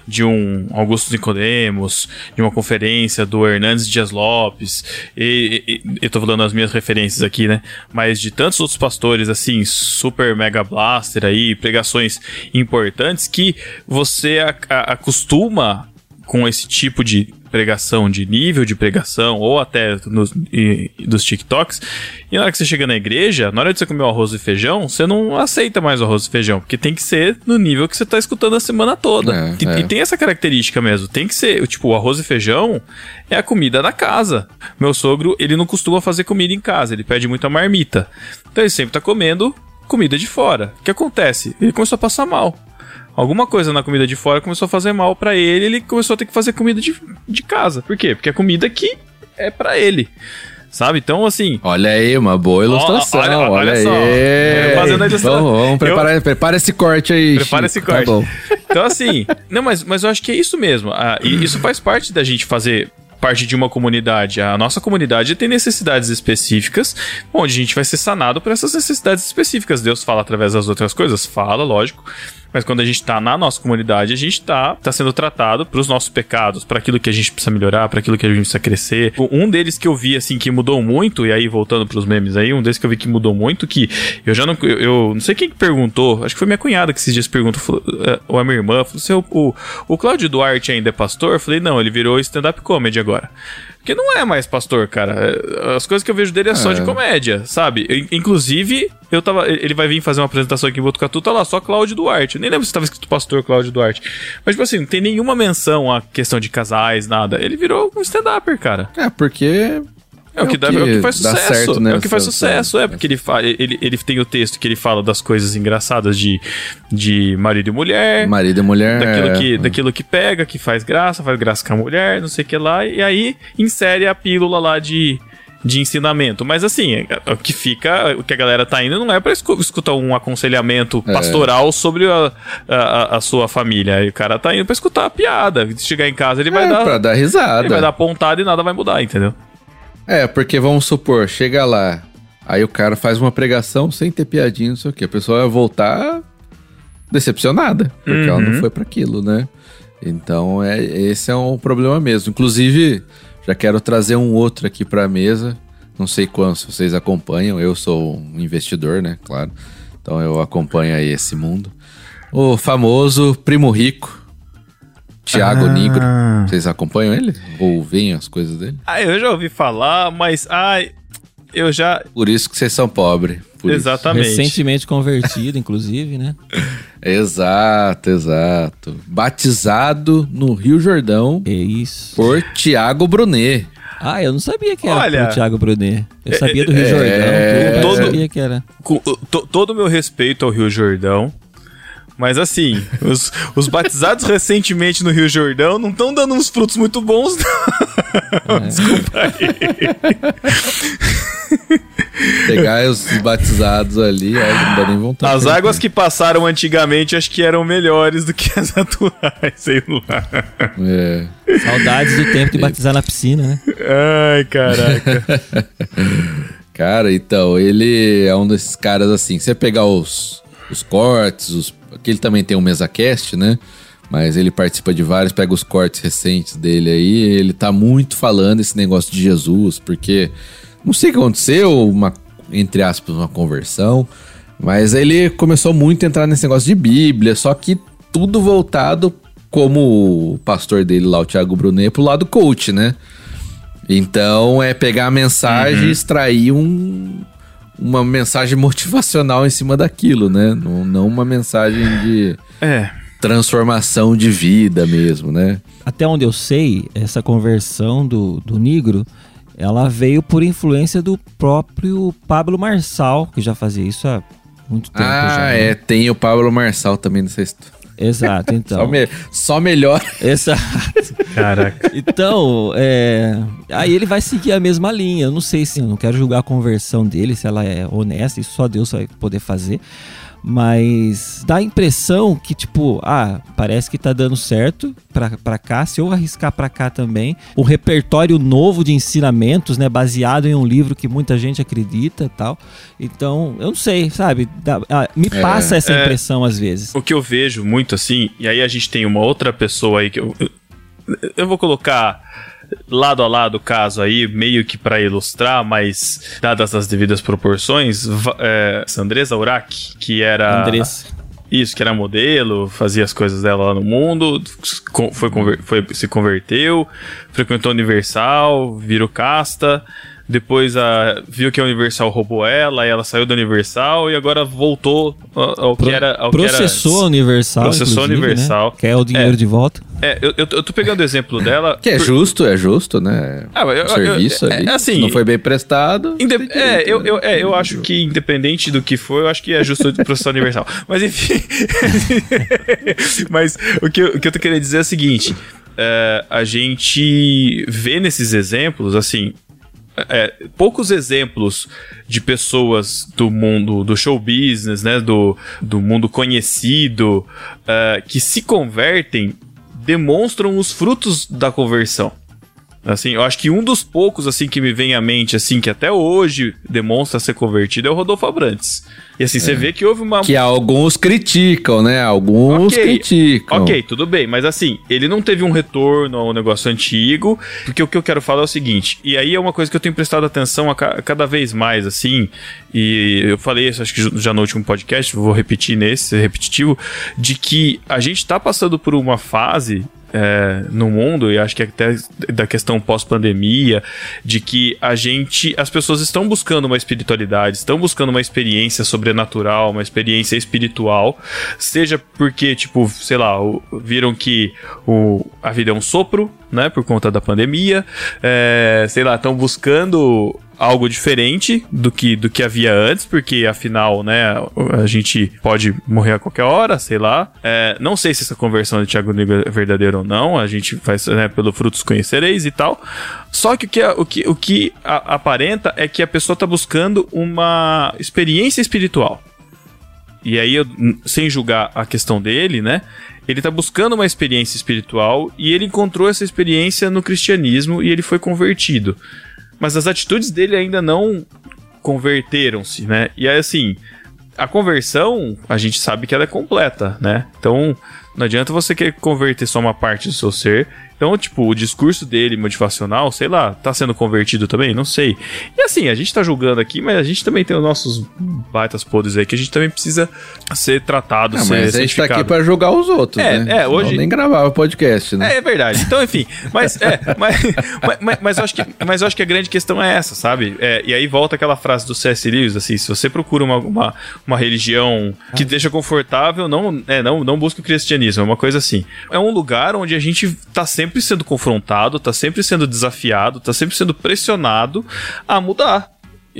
de um Augusto Nicodemos, de uma conferência do Hernandes Dias Lopes, e, e- eu tô falando as minhas referências aqui, né? Mas de tantos outros pastores, assim, super mega blaster aí, pregações importantes, que você acostuma com esse tipo de pregação, de nível de pregação, ou até nos, e- dos TikToks, e na hora que você chega na igreja, na hora de você comer o arroz e feijão, você não aceita mais o arroz e feijão, porque tem que ser no nível que você tá escutando a semana toda. É, e, é. e tem essa característica mesmo, tem que ser, tipo, o arroz e feijão é a comida da casa. Meu sogro, ele não costuma fazer comida em casa, ele pede muita marmita. Então ele sempre tá comendo comida de fora. O que acontece? Ele começou a passar mal. Alguma coisa na comida de fora começou a fazer mal pra ele, ele começou a ter que fazer comida de, de casa. Por quê? Porque a comida aqui é pra ele. Sabe? Então, assim, Olha aí, uma boa ilustração. olha- olha, olha aí. só. Eu fazendo a ilustração. Vamos, vamos preparar, prepara esse corte aí. Prepara Chico. esse corte. Tá bom. Então, assim, não, mas, mas eu acho que é isso mesmo. Ah, isso faz parte da gente fazer parte de uma comunidade. A nossa comunidade tem necessidades específicas, onde a gente vai ser sanado por essas necessidades específicas. Deus fala através das outras coisas? Fala, lógico. Mas quando a gente tá na nossa comunidade, a gente tá, tá sendo tratado pros nossos pecados, para aquilo que a gente precisa melhorar, para aquilo que a gente precisa crescer. Um deles que eu vi, assim, que mudou muito, e aí voltando pros memes aí, um deles que eu vi que mudou muito, que eu já não. Eu, eu não sei quem que perguntou, acho que foi minha cunhada que esses dias perguntou, eh, ou a minha irmã, falou assim: o, o, o Cláudio Duarte ainda é pastor? Eu falei, não, ele virou stand-up comedy agora. Porque não é mais pastor, cara. As coisas que eu vejo dele é só de comédia, sabe? In- Inclusive, eu tava. Ele vai vir fazer uma apresentação aqui em Botucatu, tá lá, só Cláudio Duarte. Eu nem lembro se tava escrito pastor Cláudio Duarte. Mas, tipo assim, não tem nenhuma menção à questão de casais, nada. Ele virou um stand-upper, cara. É, porque. É o que, dá, é o que faz sucesso. certo, né, é o que faz sucesso, é, porque ele, fa ele, ele tem o texto que ele fala das coisas engraçadas de, de marido e mulher. Marido e mulher. Daquilo que, é, daquilo que pega, que faz graça, faz graça com a mulher, não sei o que lá, e aí insere a pílula lá de, de ensinamento. Mas assim, é- o que fica, o que a galera tá indo não é pra escu- escutar um aconselhamento É. pastoral sobre a, a, a sua família. Aí o cara tá indo pra escutar a piada. Se chegar em casa, ele vai é, dar. pra dar risada. Ele vai dar pontada e nada vai mudar, entendeu? É, porque vamos supor, chega lá, aí o cara faz uma pregação sem ter piadinha, não sei o quê. A pessoa vai voltar decepcionada, porque ela não foi pra aquilo, né? Então, é, esse é um problema mesmo. Inclusive, já quero trazer um outro aqui pra mesa. Não sei quantos vocês acompanham, eu sou um investidor, né? Claro. Então eu acompanho aí esse mundo. O famoso Primo Rico, Tiago Nigro. Vocês acompanham ele? Ou veem as coisas dele? Ah, eu já ouvi falar, mas ai, eu já Por isso que vocês são pobres. Por isso. exatamente. Recentemente convertido, inclusive, né? Exato, exato. Batizado no Rio Jordão É isso. por Tiago Brunet. Ah, eu não sabia que era Olha, pro Thiago Brunet. Eu sabia do Rio é, Jordão, mas todo- eu sabia que era. Com to- todo o meu respeito ao Rio Jordão. Mas assim, os, os batizados recentemente no Rio Jordão não estão dando uns frutos muito bons, não. Desculpa aí. Pegar os batizados ali, aí não dá nem vontade. As águas que passaram antigamente acho que eram melhores do que as atuais, sei lá. É. Saudades do tempo de batizar na piscina, né? Ai, caraca. Cara, então, ele é um desses caras assim. Você pegar os, os cortes, os, aqui ele também tem um MesaCast, né? Mas ele participa de vários, pega os cortes recentes dele aí. Ele tá muito falando esse negócio de Jesus, porque não sei o que aconteceu, uma, entre aspas, uma conversão. Mas ele começou muito a entrar nesse negócio de Bíblia, só que tudo voltado, como o pastor dele lá, o Thiago Brunet, pro lado coach, né? Então é pegar a mensagem e extrair um, uma mensagem motivacional em cima daquilo, né? Não, não uma mensagem de É. transformação de vida mesmo, né? Até onde eu sei, essa conversão do, do negro, ela veio por influência do próprio Pablo Marçal, que já fazia isso há muito tempo ah, já. né? é. Tem o Pablo Marçal também nessa história. Exato, então. Só, me- só melhor. Exato. Caraca. Então, é, aí ele vai seguir a mesma linha. Eu não sei se eu não quero julgar a conversão dele, se ela é honesta, isso só Deus vai poder fazer. Mas dá a impressão que, tipo, ah, parece que tá dando certo pra, pra cá. Se eu arriscar pra cá também, o repertório novo de ensinamentos, né? Baseado em um livro que muita gente acredita e tal. Então, eu não sei, sabe? Dá- ah, me passa essa é. impressão às vezes. O que eu vejo muito assim, e aí a gente tem uma outra pessoa aí que eu. Eu, eu vou colocar lado a lado o caso aí, meio que pra ilustrar, mas dadas as devidas proporções, é, Andresa Urach, que era. Andressa. Isso, que era modelo, fazia as coisas dela lá no mundo, foi, foi- se converteu, frequentou Universal, virou casta, depois a, viu que a Universal roubou ela, aí ela saiu da Universal e agora voltou ao, ao que era. Ao que era Processou a. Universal. Processou a inclusive, Universal. Né? Quer o dinheiro É. de volta. É, eu, eu, eu tô pegando o exemplo dela. Que é por- justo, é justo, né? Ah, mas eu- o serviço eu- é- ali. é assim, não foi bem prestado. Inde- tem é, direito, eu, né? eu, é, eu acho que independente do que for, eu acho que é justo de processar universal. Mas enfim. Mas o que, eu, o que eu tô querendo dizer é o seguinte: é, a gente vê nesses exemplos, assim. É, poucos exemplos de pessoas do mundo do show business, né, do, do mundo conhecido, é, que se convertem, demonstram os frutos da conversão. Assim, eu acho que um dos poucos assim que me vem à mente assim que até hoje demonstra ser convertido é o Rodolfo Abrantes. E assim, você vê que houve uma Que alguns criticam, né? Alguns Ok, criticam. Ok, tudo bem, mas assim, ele não teve um retorno ao negócio antigo, porque o que eu quero falar é o seguinte, e aí é uma coisa que eu tenho prestado atenção a ca- cada vez mais, assim, e eu falei isso acho que já no último podcast, vou repetir nesse, repetitivo, de que a gente tá passando por uma fase é, no mundo, e acho que até da questão pós-pandemia, de que a gente, as pessoas estão buscando uma espiritualidade, estão buscando uma experiência sobrenatural, uma experiência espiritual, seja porque, tipo, sei lá, viram que o, a vida é um sopro, né, por conta da pandemia, é, sei lá, estão buscando algo diferente do que, do que havia antes, porque afinal, né, a gente pode morrer a qualquer hora, sei lá. É, não sei se essa conversão de Tiago Negro é verdadeira ou não, a gente faz, né, pelo frutos conhecereis e tal. Só que o que, o que, o que a- aparenta é que a pessoa está buscando uma experiência espiritual. E aí, eu, sem julgar a questão dele, né? Ele tá buscando uma experiência espiritual e ele encontrou essa experiência no cristianismo e ele foi convertido. Mas as atitudes dele ainda não converteram-se, né? E aí, assim, a conversão, a gente sabe que ela é completa, né? Então, não adianta você querer converter só uma parte do seu ser. Então, tipo, o discurso dele motivacional, sei lá, tá sendo convertido também? Não sei. E assim, a gente tá julgando aqui, mas a gente também tem os nossos baitas podres aí que a gente também precisa ser tratado, Ah, ser mas a gente tá aqui pra julgar os outros, É, né? é, hoje- Senão nem gravava podcast, né? É, é verdade. Então, enfim, mas, é, mas, mas, mas, mas eu acho que, mas eu acho que a grande questão é essa, sabe? É, e aí volta aquela frase do C.S. Lewis, assim, se você procura uma, uma, uma religião que deixa confortável, não, é, não, não busque o cristianismo, é uma coisa assim. É um lugar onde a gente tá sempre sendo confrontado, tá sempre sendo desafiado, tá sempre sendo pressionado a mudar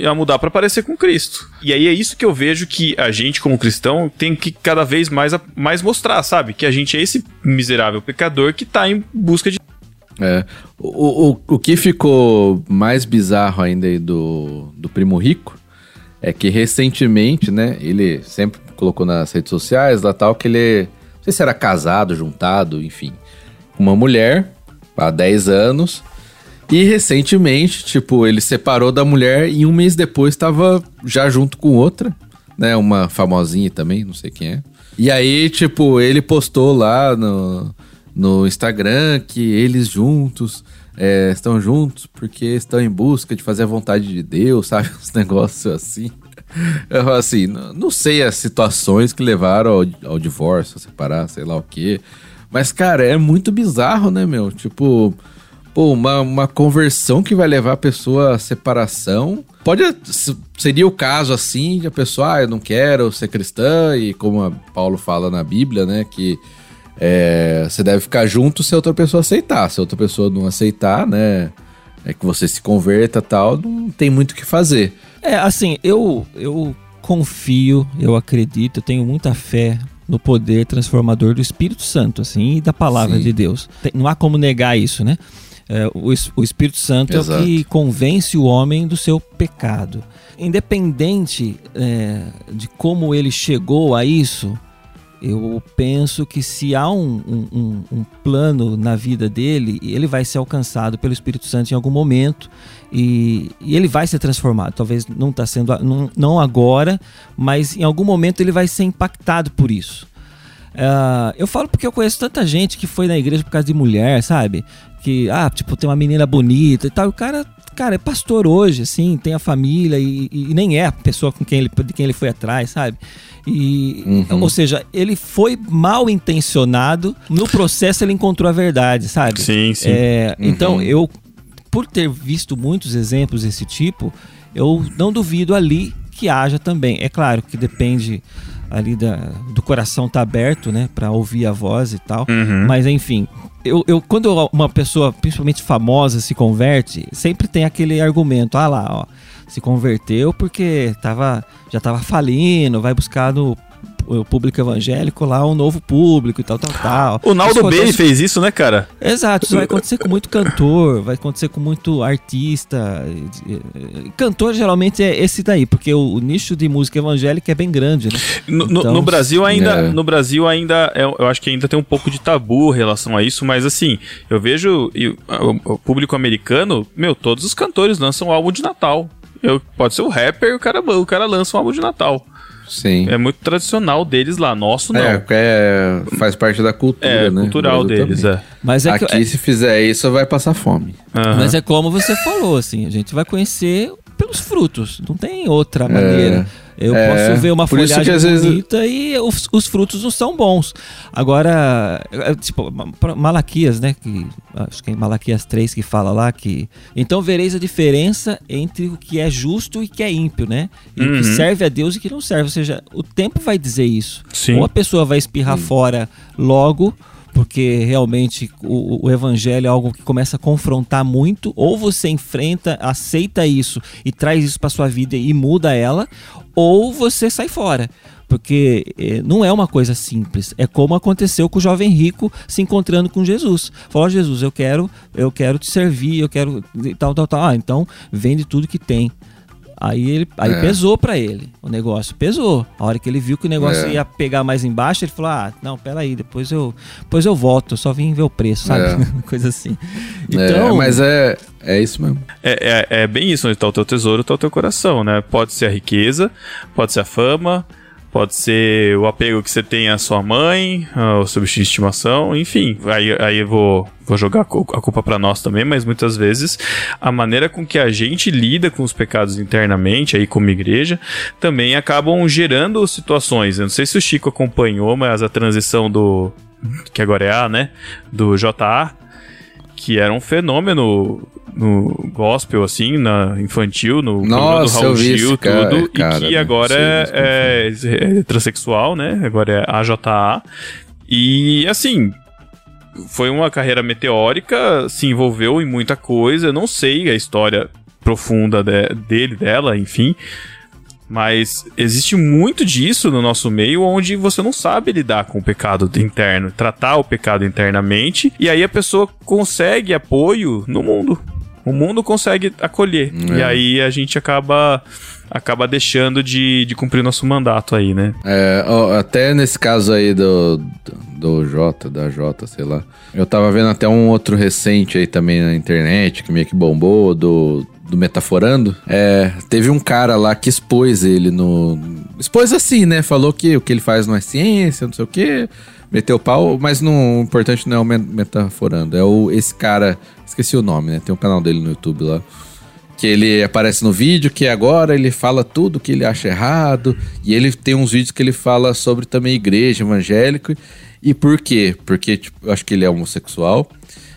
a mudar para parecer com Cristo. E aí é isso que eu vejo que a gente, como cristão, tem que cada vez mais, mais mostrar, sabe? Que a gente é esse miserável pecador que tá em busca de. É. O, o, o que ficou mais bizarro ainda aí do, do Primo Rico é que recentemente, né, ele sempre colocou nas redes sociais lá tal que ele, não sei se era casado, juntado, enfim, uma mulher há 10 anos. E recentemente, tipo, ele separou da mulher e um mês depois estava já junto com outra, né? Uma famosinha também, não sei quem é. E aí, tipo, ele postou lá no, no Instagram que eles juntos é, estão juntos porque estão em busca de fazer a vontade de Deus, sabe? Uns negócios assim. Assim, não, sei as situações que levaram ao, ao divórcio, a separar, sei lá o quê. Mas, cara, é muito bizarro, né, meu? Tipo, pô, uma, uma conversão que vai levar a pessoa à separação. Pode. Seria o caso assim de a pessoa, ah, eu não quero ser cristã, e como Paulo fala na Bíblia, né, que é, você deve ficar junto se a outra pessoa aceitar. Se a outra pessoa não aceitar, né, é que você se converta e tal, não tem muito o que fazer. É, assim, eu, eu confio, eu acredito, eu tenho muita fé no poder transformador do Espírito Santo, assim, e da palavra Sim. de Deus. Não há como negar isso, né? É, o, o Espírito Santo é Exato. o que convence o homem do seu pecado. Independente é, de como ele chegou a isso, eu penso que se há um, um- um- plano na vida dele, ele vai ser alcançado pelo Espírito Santo em algum momento e, e ele vai ser transformado. Talvez não está sendo não, não agora, mas em algum momento ele vai ser impactado por isso. Ah, eu falo porque eu conheço tanta gente que foi na igreja por causa de mulher, sabe? Que, ah, tipo, tem uma menina bonita e tal. E o cara, cara, é pastor hoje, assim, tem a família e, e nem é a pessoa com quem ele, de quem ele foi atrás, sabe? E, Ou seja, ele foi mal intencionado, no processo ele encontrou a verdade, sabe? Sim, sim. É, Então, eu, por ter visto muitos exemplos desse tipo, eu não duvido ali que haja também. É claro que depende ali da, do coração tá aberto, né, para ouvir a voz e tal. Mas enfim, eu, eu quando uma pessoa, principalmente famosa, se converte, sempre tem aquele argumento, ah lá, ó, se converteu porque tava, já tava falindo, vai buscar no o público evangélico lá um novo público e tal, tal, tal. O Naldo Isso Bailey acontece- fez isso, né, cara? Exato, isso vai acontecer com muito cantor, vai acontecer com muito artista. Cantor geralmente é esse daí, porque o, o nicho de música evangélica é bem grande, né? No, Então, no Brasil ainda, é. no Brasil ainda, é- eu acho que ainda tem um pouco de tabu em relação a isso, mas assim, eu vejo e o, o público americano, meu, todos os cantores lançam um álbum de Natal. Eu, pode ser o rapper, o cara, o cara lança um álbum de Natal. Sim. É muito tradicional deles lá, nosso não. É, é, faz parte da cultura, É, né? cultural deles, é. Mas é, que- Aqui, se fizer isso, vai passar fome. Aham. mas é como você falou, assim, a gente vai conhecer pelos frutos, não tem outra maneira. Eu É, posso ver uma folhagem que às vezes- bonita e os, os frutos não são bons. Agora, é, tipo, Ma- pra- Malaquias, né? Que, acho que é em Malaquias 3 que fala lá que. Então vereis a diferença entre o que é justo e o que é ímpio, né? E o que serve a Deus e o que não serve. Ou seja, o tempo vai dizer isso. Sim. Ou a pessoa vai espirrar fora logo, porque realmente o, o evangelho é algo que começa a confrontar muito, ou você enfrenta, aceita isso e traz isso para sua vida e muda ela, ou você sai fora. Porque eh, não é uma coisa simples. É como aconteceu com o jovem rico se encontrando com Jesus. Falou: "Ó, Jesus, eu quero, eu quero te servir, eu quero tal, tal, tal. Ah, então vende tudo que tem. Aí ele aí É. pesou pra ele. O negócio pesou. A hora que ele viu que o negócio É. ia pegar mais embaixo, ele falou: "Ah, não, peraí, depois eu, depois eu volto, eu só vim ver o preço, sabe? Coisa assim". Então, É, mas é, é isso mesmo. É, é, é bem isso, onde tá o teu tesouro, tá o teu coração, né? Pode ser a riqueza, pode ser a fama, pode ser o apego que você tem à sua mãe, o seu bichinho de estimação, enfim. Aí, aí eu vou, vou jogar a cu- a culpa pra nós também, mas muitas vezes a maneira com que a gente lida com os pecados internamente, aí como igreja, também acabam gerando situações. Eu não sei se o Chico acompanhou, mas a transição do. que agora é A, né? Do JA que era um fenômeno no gospel, assim, na infantil, no Nossa, do Raul Gil, cara, tudo, cara, e que né? agora é, é, é transexual, né? Agora é AJA. E, assim, foi uma carreira meteórica, se envolveu em muita coisa, eu não sei a história profunda de- dele, dela, enfim, mas existe muito disso no nosso meio onde você não sabe lidar com o pecado interno, tratar o pecado internamente, e aí a pessoa consegue apoio no mundo. O mundo consegue acolher. É. E aí a gente acaba acaba deixando de, de cumprir nosso mandato aí, né? É, até nesse caso aí do, do, do J, da J, sei lá. Eu tava vendo até um outro recente aí também na internet, que meio que bombou, do, do Metaforando. É, teve um cara lá que expôs ele no. Expôs assim, né? Falou que o que ele faz não é ciência, não sei o quê. Meteu pau, mas não, o importante não é o me- Metaforando. É o, esse cara. Esqueci o nome, né? Tem um canal dele no YouTube lá que ele aparece no vídeo, que agora ele fala tudo que ele acha errado, e ele tem uns vídeos que ele fala sobre também igreja, evangélico, e por quê? Porque tipo, eu acho que ele é homossexual,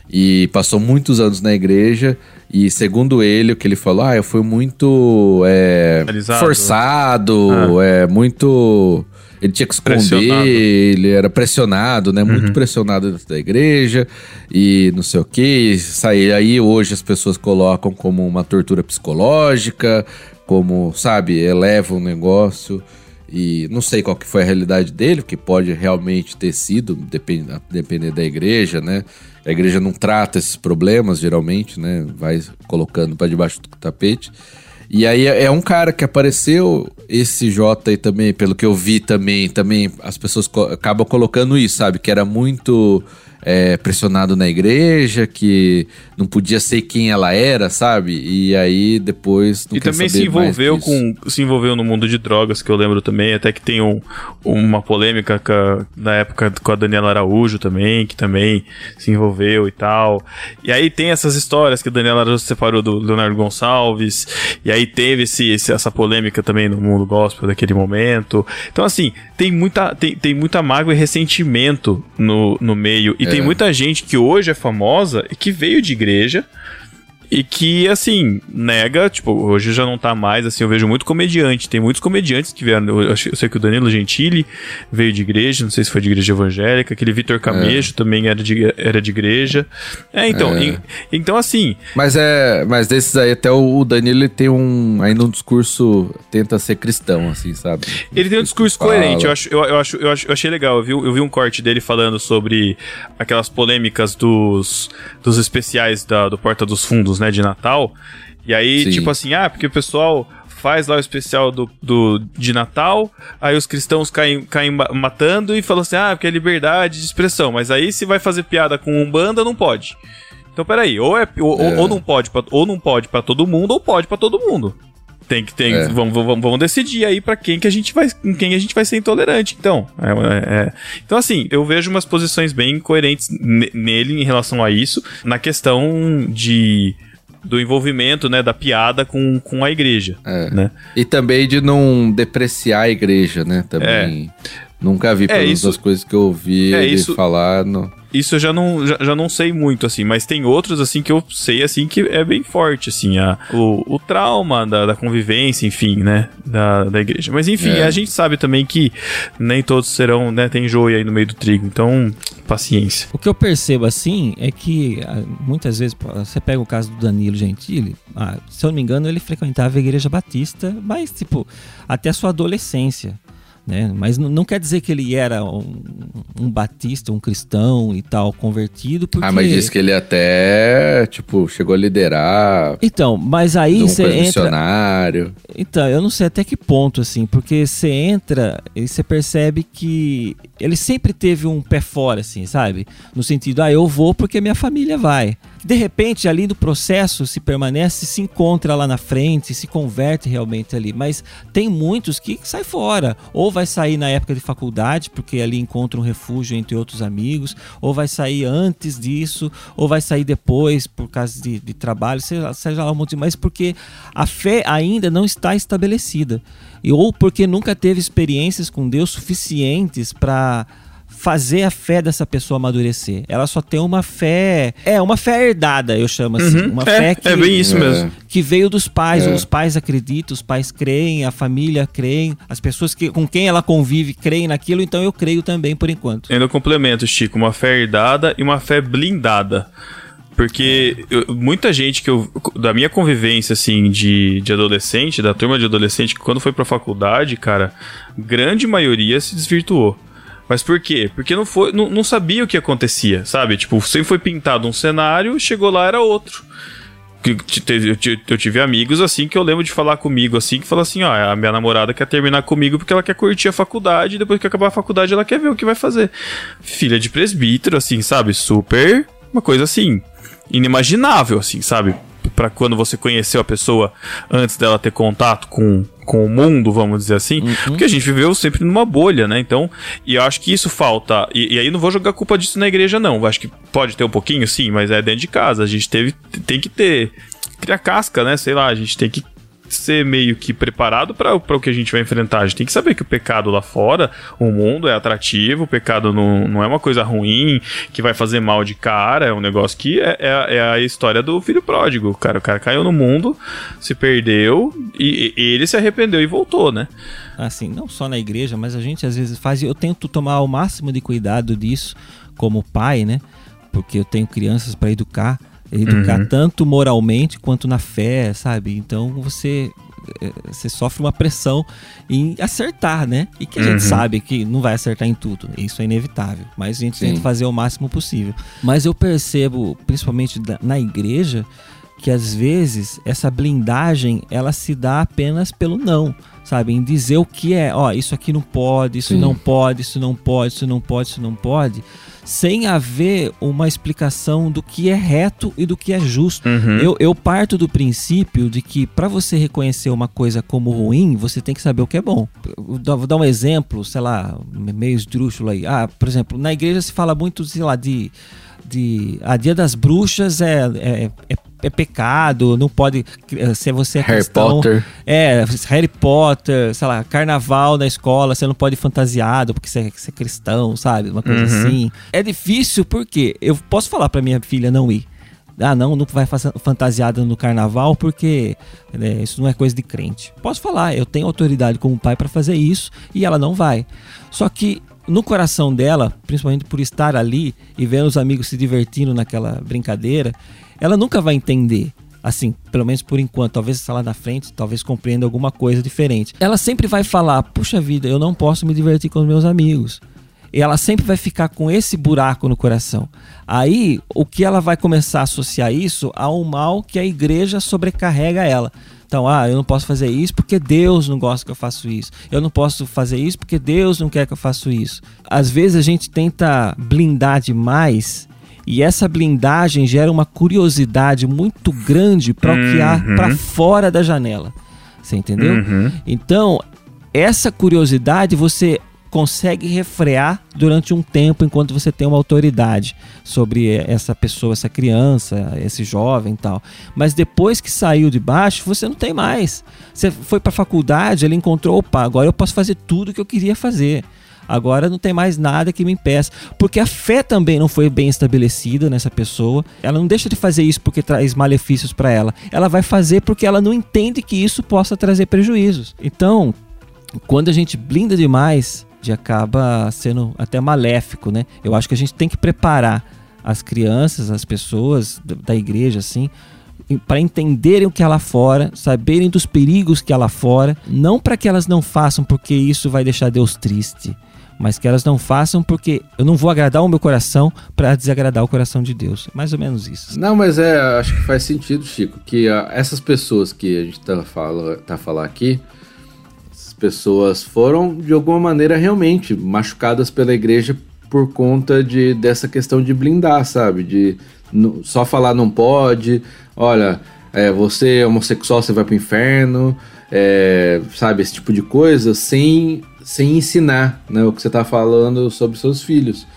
e passou muitos anos na igreja, e segundo ele, o que ele falou, ah, eu fui muito é, forçado, é muito... Ele tinha que esconder, ele era pressionado, né? Muito pressionado dentro da igreja e não sei o que. Sair aí hoje as pessoas colocam como uma tortura psicológica, como, sabe, elevam o negócio. E não sei qual que foi a realidade dele, que pode realmente ter sido, depende, depender da igreja, né? A igreja não trata esses problemas, geralmente, né? Vai colocando para debaixo do tapete. E aí é é um cara que apareceu, esse J aí também, pelo que eu vi também, também as pessoas co acabam colocando isso, sabe? Que era muito é, pressionado na igreja, que não podia ser quem ela era, sabe? E aí depois não E também se envolveu com. Se envolveu no mundo de drogas, que eu lembro também. Até que tem um, uma polêmica a- na época com a Daniela Araújo também, que também se envolveu e tal. E aí tem essas histórias que a Daniela Araújo se separou do Leonardo Gonçalves. E aí teve esse, esse- essa polêmica também no mundo gospel daquele momento. Então, assim, tem muita, tem, tem muita mágoa e ressentimento no, no meio. E tem muita gente que hoje é famosa e que veio de igreja. E que, assim, nega, tipo, hoje já não tá mais, assim, eu vejo muito comediante. Tem muitos comediantes que vieram. Eu, eu sei que o Danilo Gentili veio de igreja, não sei se foi de igreja evangélica. Aquele Vitor Camejo também era de, era de igreja. É, então, É. então assim, Mas é. Mas desses aí, até o Danilo ele tem um. Ainda um discurso. Tenta ser cristão, assim, sabe? Ele tem um discurso coerente, eu, acho, eu, eu acho, eu, acho, eu achei legal. Eu vi, eu vi um corte dele falando sobre aquelas polêmicas dos, dos especiais da- do Porta dos Fundos, né, de Natal. E aí, Sim. tipo assim, ah, porque o pessoal faz lá o especial do, do, de Natal, aí os cristãos caem, caem ma- matando e falam assim, ah, porque é liberdade de expressão. Mas aí se vai fazer piada com Umbanda, não pode. Então, peraí, ou, é, ou, ou- ou não pode pra, ou não pode para todo mundo, ou pode pra todo mundo. Tem que tem, É. vamos, vamos, vamos decidir aí pra quem que a gente vai, com quem a gente vai ser intolerante. Então, é, é- é. então assim, eu vejo umas posições bem coerentes ne- nele em relação a isso, na questão de do envolvimento, né, da piada com, com a igreja, É. né? E também de não depreciar a igreja, né? Também. Nunca vi, pelo menos É, isso- das coisas que eu ouvi É, ele isso- falar. No... Isso eu já não, já, já não sei muito, assim, mas tem outros, assim, que eu sei, assim, que é bem forte, assim, a, o, o trauma da, da convivência, enfim, né, da, da igreja. Mas, enfim, É. a gente sabe também que nem todos serão, né, tem joio aí no meio do trigo, então, paciência. O que eu percebo assim é que ah, muitas vezes, você pega o caso do Danilo Gentili, ah, se eu não me engano, ele frequentava a igreja batista, mas tipo, até a sua adolescência. Né? Mas não quer dizer que ele era um, um batista, um cristão e tal, convertido, porque... Ah, mas disse que ele até, tipo, chegou a liderar Então, mas aí um você entra... missionário. Então, eu não sei até que ponto, assim, porque você entra e você percebe que ele sempre teve um pé fora, assim, sabe? No sentido, ah, eu vou porque minha família vai. De repente, ali no processo, se permanece, se encontra lá na frente, se converte realmente ali. Mas tem muitos que sai fora. Ou vai sair na época de faculdade, porque ali encontra um refúgio entre outros amigos, ou vai sair antes disso, ou vai sair depois por causa de, de trabalho, seja, seja lá um monte de mas porque a fé ainda não está estabelecida. Ou porque nunca teve experiências com Deus suficientes para fazer a fé dessa pessoa amadurecer. Ela só tem uma fé, é uma fé herdada, eu chamo assim, uma é, fé que é bem isso É. mesmo. que veio dos pais, É. os pais acreditam, os pais creem, a família creem, as pessoas que, com quem ela convive creem naquilo, então eu creio também por enquanto. Ainda complemento, Chico, uma fé herdada e uma fé blindada. Porque eu- muita gente que eu. Da minha convivência, assim, de, de adolescente, da turma de adolescente, que quando foi pra faculdade, cara, grande maioria se desvirtuou. Mas por quê? Porque não, foi, não, não sabia o que acontecia, sabe? Tipo, sempre foi pintado um cenário, chegou lá, era outro. Eu tive amigos assim que eu lembro de falar comigo assim, que fala assim, ó, a minha namorada quer terminar comigo porque ela quer curtir a faculdade, e depois que acabar a faculdade ela quer ver o que vai fazer. Filha de presbítero, assim, sabe? Super. Uma coisa assim, inimaginável, assim, sabe? Pra quando você conheceu a pessoa antes dela ter contato com, com o mundo, vamos dizer assim. Porque a gente viveu sempre numa bolha, né? Então, e eu acho que isso falta. E, e aí não vou jogar culpa disso na igreja, não. Eu acho que pode ter um pouquinho, sim, mas é dentro de casa. A gente teve, tem que ter. Criar casca, né? Sei lá, a gente tem que ser meio que preparado para o que a gente vai enfrentar. A gente tem que saber que o pecado lá fora, o mundo é atrativo, o pecado não, não é uma coisa ruim, que vai fazer mal de cara, é um negócio que é, é, é a história do filho pródigo. Cara, o cara caiu no mundo, se perdeu e, e ele se arrependeu e voltou, né? Assim, não só na igreja, mas a gente às vezes faz, eu tento tomar o máximo de cuidado disso como pai, né? Porque eu tenho crianças para educar, educar tanto moralmente quanto na fé, sabe? Então você é, você sofre uma pressão em acertar, né? E que a gente Uhum. sabe que não vai acertar em tudo, isso é inevitável. Mas a gente Sim. tenta fazer o máximo possível. Mas eu percebo, principalmente na igreja, que às vezes essa blindagem ela se dá apenas pelo não, sabe? Em dizer o que é, ó, isso aqui não pode, isso Sim. não pode, isso não pode, isso não pode, isso não pode, sem haver uma explicação do que é reto e do que é justo. Uhum. Eu, eu parto do princípio de que para você reconhecer uma coisa como ruim, você tem que saber o que é bom. Vou dar um exemplo, sei lá, meio esdrúxulo aí. Ah, por exemplo, na igreja se fala muito, sei lá, de. de a Dia das Bruxas é, é, é, é pecado, não pode. Se você é Harry cristão, Potter. é, Harry Potter, sei lá, carnaval na escola, você não pode ir fantasiado porque você é, você é cristão, sabe? Uma coisa Uhum. assim. É difícil porque eu posso falar pra minha filha não ir. Ah, não, não vai fazer fantasiada no carnaval porque né, isso não é coisa de crente. Posso falar, eu tenho autoridade como pai pra fazer isso e ela não vai. Só que no coração dela, principalmente por estar ali e vendo os amigos se divertindo naquela brincadeira, ela nunca vai entender. Assim, pelo menos por enquanto, talvez está lá na frente, talvez compreenda alguma coisa diferente. Ela sempre vai falar: puxa vida, eu não posso me divertir com os meus amigos. E ela sempre vai ficar com esse buraco no coração. Aí, o que ela vai começar a associar isso ao mal que a igreja sobrecarrega ela. Então, ah, eu não posso fazer isso porque Deus não gosta que eu faça isso. Eu não posso fazer isso porque Deus não quer que eu faça isso. Às vezes a gente tenta blindar demais e essa blindagem gera uma curiosidade muito grande para o que há Uhum. para fora da janela. Você entendeu? Uhum. Então, essa curiosidade você consegue refrear durante um tempo enquanto você tem uma autoridade sobre essa pessoa, essa criança, esse jovem e tal. Mas depois que saiu de baixo, você não tem mais. Você foi para a faculdade, ele encontrou, opa, agora eu posso fazer tudo que eu queria fazer. Agora não tem mais nada que me impeça. Porque a fé também não foi bem estabelecida nessa pessoa. Ela não deixa de fazer isso porque traz malefícios para ela. Ela vai fazer porque ela não entende que isso possa trazer prejuízos. Então, quando a gente blinda demais, acaba sendo até maléfico, né? Eu acho que a gente tem que preparar as crianças, as pessoas da- igreja, assim, para entenderem o que há lá fora, saberem dos perigos que há lá fora, não para que elas não façam porque isso vai deixar Deus triste, mas que elas não façam porque eu não vou agradar o meu coração para desagradar o coração de Deus. É mais ou menos isso. Não, mas é, acho que faz sentido, Chico, que ah, essas pessoas que a gente tá, fala, tá falando aqui, pessoas foram, de alguma maneira, realmente machucadas pela igreja por conta de, dessa questão de blindar, sabe? De só falar não pode, olha, é, você é homossexual, você vai pro inferno, é, sabe? Esse tipo de coisa, sem, sem ensinar né, o que você tá falando sobre seus filhos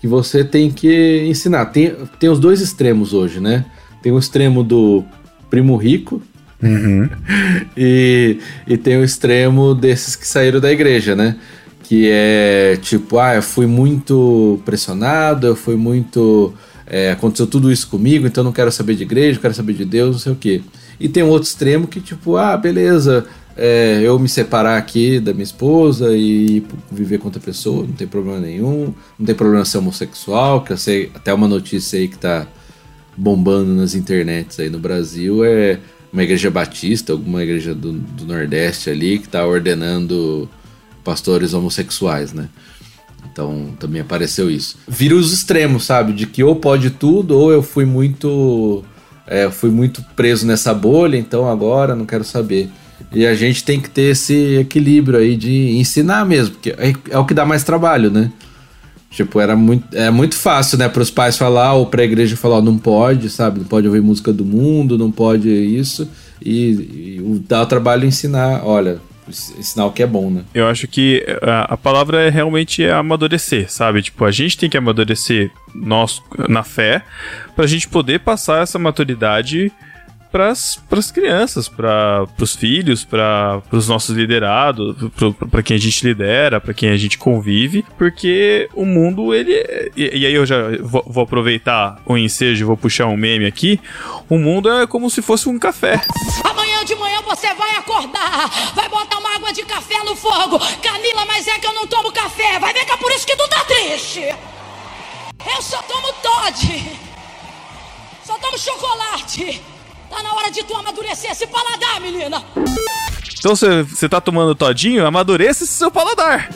que você tem que ensinar. Tem, tem os dois extremos hoje, né? Tem o extremo do primo rico e, e tem o extremo desses que saíram da igreja, né? Que é tipo, ah, eu fui muito pressionado, eu fui muito. é, aconteceu tudo isso comigo, então não quero saber de igreja, quero saber de Deus, não sei o quê. E tem um outro extremo que, tipo, ah, beleza, é, eu me separar aqui da minha esposa e viver com outra pessoa, não tem problema nenhum, não tem problema ser homossexual, que eu sei, até uma notícia aí que tá bombando nas internets aí no Brasil é uma igreja batista, alguma igreja do, do Nordeste ali, que tá ordenando pastores homossexuais, né? Então também apareceu isso. Vira os extremos, sabe? De que ou pode tudo, ou eu fui muito. é, fui muito preso nessa bolha, então agora não quero saber. E a gente tem que ter esse equilíbrio aí de ensinar mesmo, porque é, é o que dá mais trabalho, né? Tipo, era muito, é muito fácil, né, para os pais falar ou para a igreja falar, não pode, sabe? Não pode ouvir música do mundo, não pode isso. E, e dá o trabalho ensinar, olha, ensinar o que é bom, né? Eu acho que a, a palavra é realmente é amadurecer, sabe? Tipo, a gente tem que amadurecer nós na fé pra gente poder passar essa maturidade pras, pras crianças, para os filhos, para os nossos liderados, para quem a gente lidera, para quem a gente convive, porque o mundo, ele. E, e aí eu já vou, vou aproveitar o ensejo e vou puxar um meme aqui. O mundo é como se fosse um café. Amanhã de manhã você vai acordar, vai botar uma água de café no fogo. Camila, mas é que eu não tomo café. Vai ver que é por isso que tu tá triste. Eu só tomo Todd. Só tomo chocolate. Tá na hora de tu amadurecer esse paladar, menina. Então você você tá tomando todinho, amadureça esse seu paladar.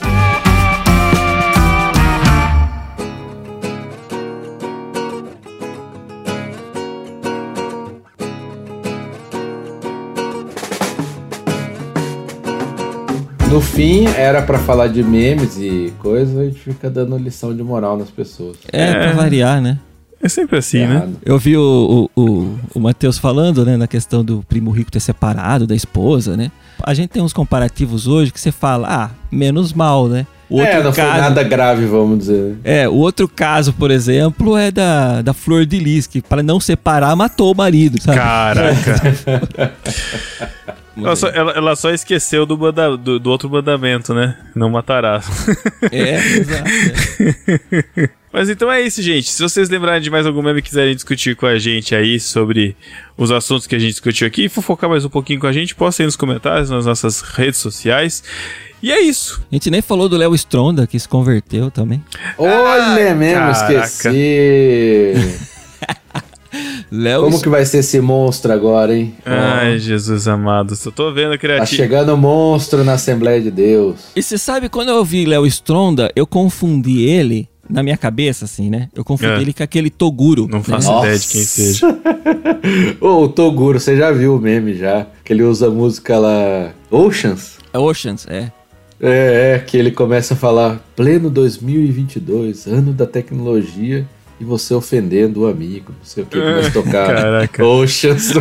No fim, era pra falar de memes e coisa, a gente fica dando lição de moral nas pessoas. É, pra variar, né? É sempre assim, né? Eu vi o, o, o, o Matheus falando, né, na questão do primo rico ter separado da esposa, né? A gente tem uns comparativos hoje que você fala, ah, menos mal, né? O é, não foi nada grave, vamos dizer. É, o outro caso, por exemplo, é da, da Flor de Lis, que para não separar matou o marido, sabe? Caraca. ela, só, ela- ela só esqueceu do, manda- do, do outro mandamento, né? Não matarás. É, exato. é. Mas então é isso, gente. Se vocês lembrarem de mais algum meme e quiserem discutir com a gente aí sobre os assuntos que a gente discutiu aqui, fofocar mais um pouquinho com a gente, postem aí nos comentários nas nossas redes sociais. E é isso. A gente nem falou do Léo Stronda, que se converteu também. Olha, é mesmo, caraca. esqueci. Léo Como que vai ser esse monstro agora, hein? Ai, Jesus amado. Só tô vendo a Tá chegando o monstro na Assembleia de Deus. E você sabe, quando eu vi Léo Stronda, eu confundi ele, na minha cabeça, assim, né? Eu confundi É. ele com aquele Toguro. Não né? faço ideia de quem seja. Ô, o Toguro, você já viu o meme já? Que ele usa a música lá. Oceans? É Oceans, é. É, é, que ele começa a falar pleno 2022, ano da tecnologia, e você ofendendo o amigo, não sei o que, começa a tocar Caraca. Oceans.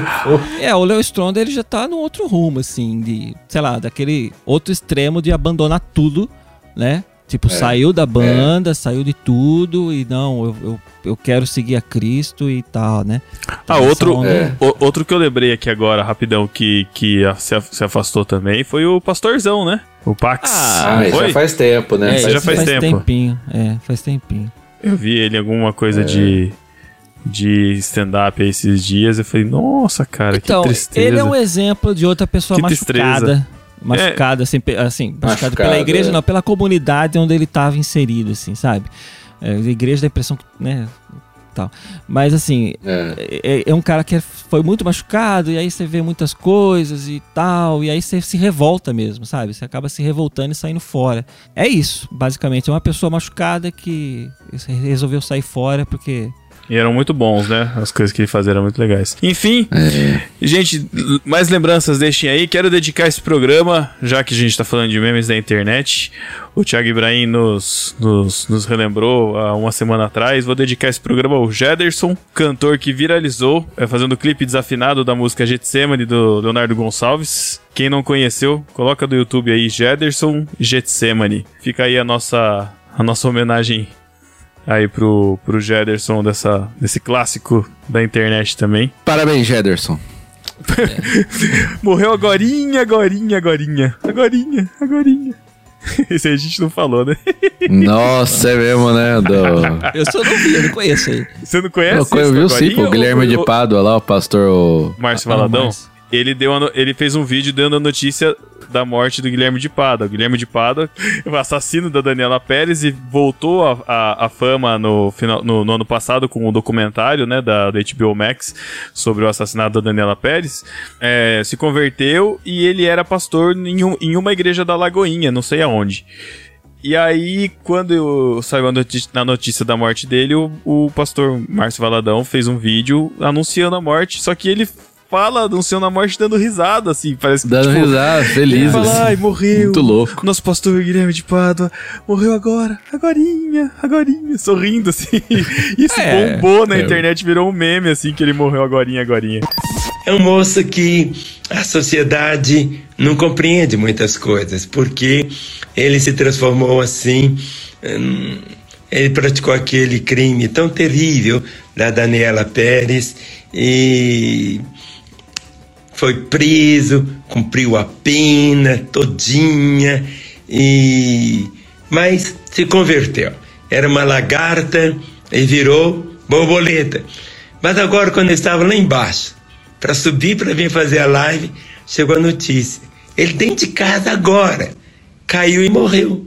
É, o Léo Stronda, ele já tá num outro rumo, assim, de, sei lá, daquele outro extremo de abandonar tudo, né? Tipo, saiu da banda, saiu de tudo e não, eu, eu, eu quero seguir a Cristo e tal, né? Ah, Essa outro, onda- É. o- outro que eu lembrei aqui agora, rapidão, que, que a- se, af- se afastou também, foi o Pastorzão, né? O Pax. Ah, Ah, já faz tempo, né? É, já isso faz tempo. tempinho, é, faz tempinho. Eu vi ele em alguma É. coisa de, de stand-up esses dias. Eu falei, nossa, cara, Então, que tristeza. ele é um exemplo de outra pessoa Que machucada. Machucada, assim, pe- assim, machucado Machucado, pela igreja, é. não, pela comunidade onde ele estava inserido, assim, sabe? É, a igreja dá a impressão que, né, tal. Mas, assim, É. é, é um cara que foi muito machucado, e aí você vê muitas coisas e tal, e aí você se revolta mesmo, sabe? Você acaba se revoltando e saindo fora. É isso, basicamente. É uma pessoa machucada que resolveu sair fora porque E eram muito bons, né? As coisas que ele fazia eram muito legais. Enfim, gente, l- mais lembranças deixem aí. Quero dedicar esse programa, já que a gente tá falando de memes da internet. O Thiago Ibrahim nos, nos, nos relembrou há uma semana atrás. Vou dedicar esse programa ao Jederson, cantor que viralizou, é, fazendo o clipe desafinado da música Getsemane do Leonardo Gonçalves. Quem não conheceu, coloca do YouTube aí Jederson Getsemane. Fica aí a nossa, a nossa homenagem aí pro, pro Jederson dessa, desse clássico da internet também. Parabéns, Jederson. Morreu agorinha, agorinha, agorinha. Agorinha, agorinha. Esse aí a gente não falou, né? Nossa, é mesmo, né? Do... Eu só não vi, eu não conheço aí. Você não conhece Eu, vi do sim, o Guilherme ou- de Pádua lá, o pastor. O... Márcio Ah, Valadão. Márcio. Ele, deu no- ele fez um vídeo dando a notícia da morte do Guilherme de Pada. O Guilherme de Pada, o assassino da Daniela Pérez, e voltou a, a, a fama no, final, no, no ano passado com o documentário né, da, da HBO Max sobre o assassinato da Daniela Pérez. É, se converteu e ele era pastor em, um- em uma igreja da Lagoinha, não sei aonde. E aí, quando saiu a noti- na notícia da morte dele, o, o pastor Márcio Valadão fez um vídeo anunciando a morte, só que ele fala anunciando a morte dando risada, assim, parece que, Dando tipo, risada, ele feliz. fala, assim. ai, morreu. Muito louco. Nosso pastor Guilherme de Pádua morreu agora, agorinha, agorinha, sorrindo, assim. Isso É, bombou na é. internet, virou um meme, assim, que ele morreu agorinha, agorinha. É um moço que a sociedade não compreende muitas coisas, porque ele se transformou assim. hum, Ele praticou aquele crime tão terrível da Daniela Pérez e foi preso, cumpriu a pena todinha e mas se converteu. Era uma lagarta e virou borboleta. Mas agora quando eu estava lá embaixo, para subir para vir fazer a live, chegou a notícia. Ele dentro de casa agora caiu e morreu.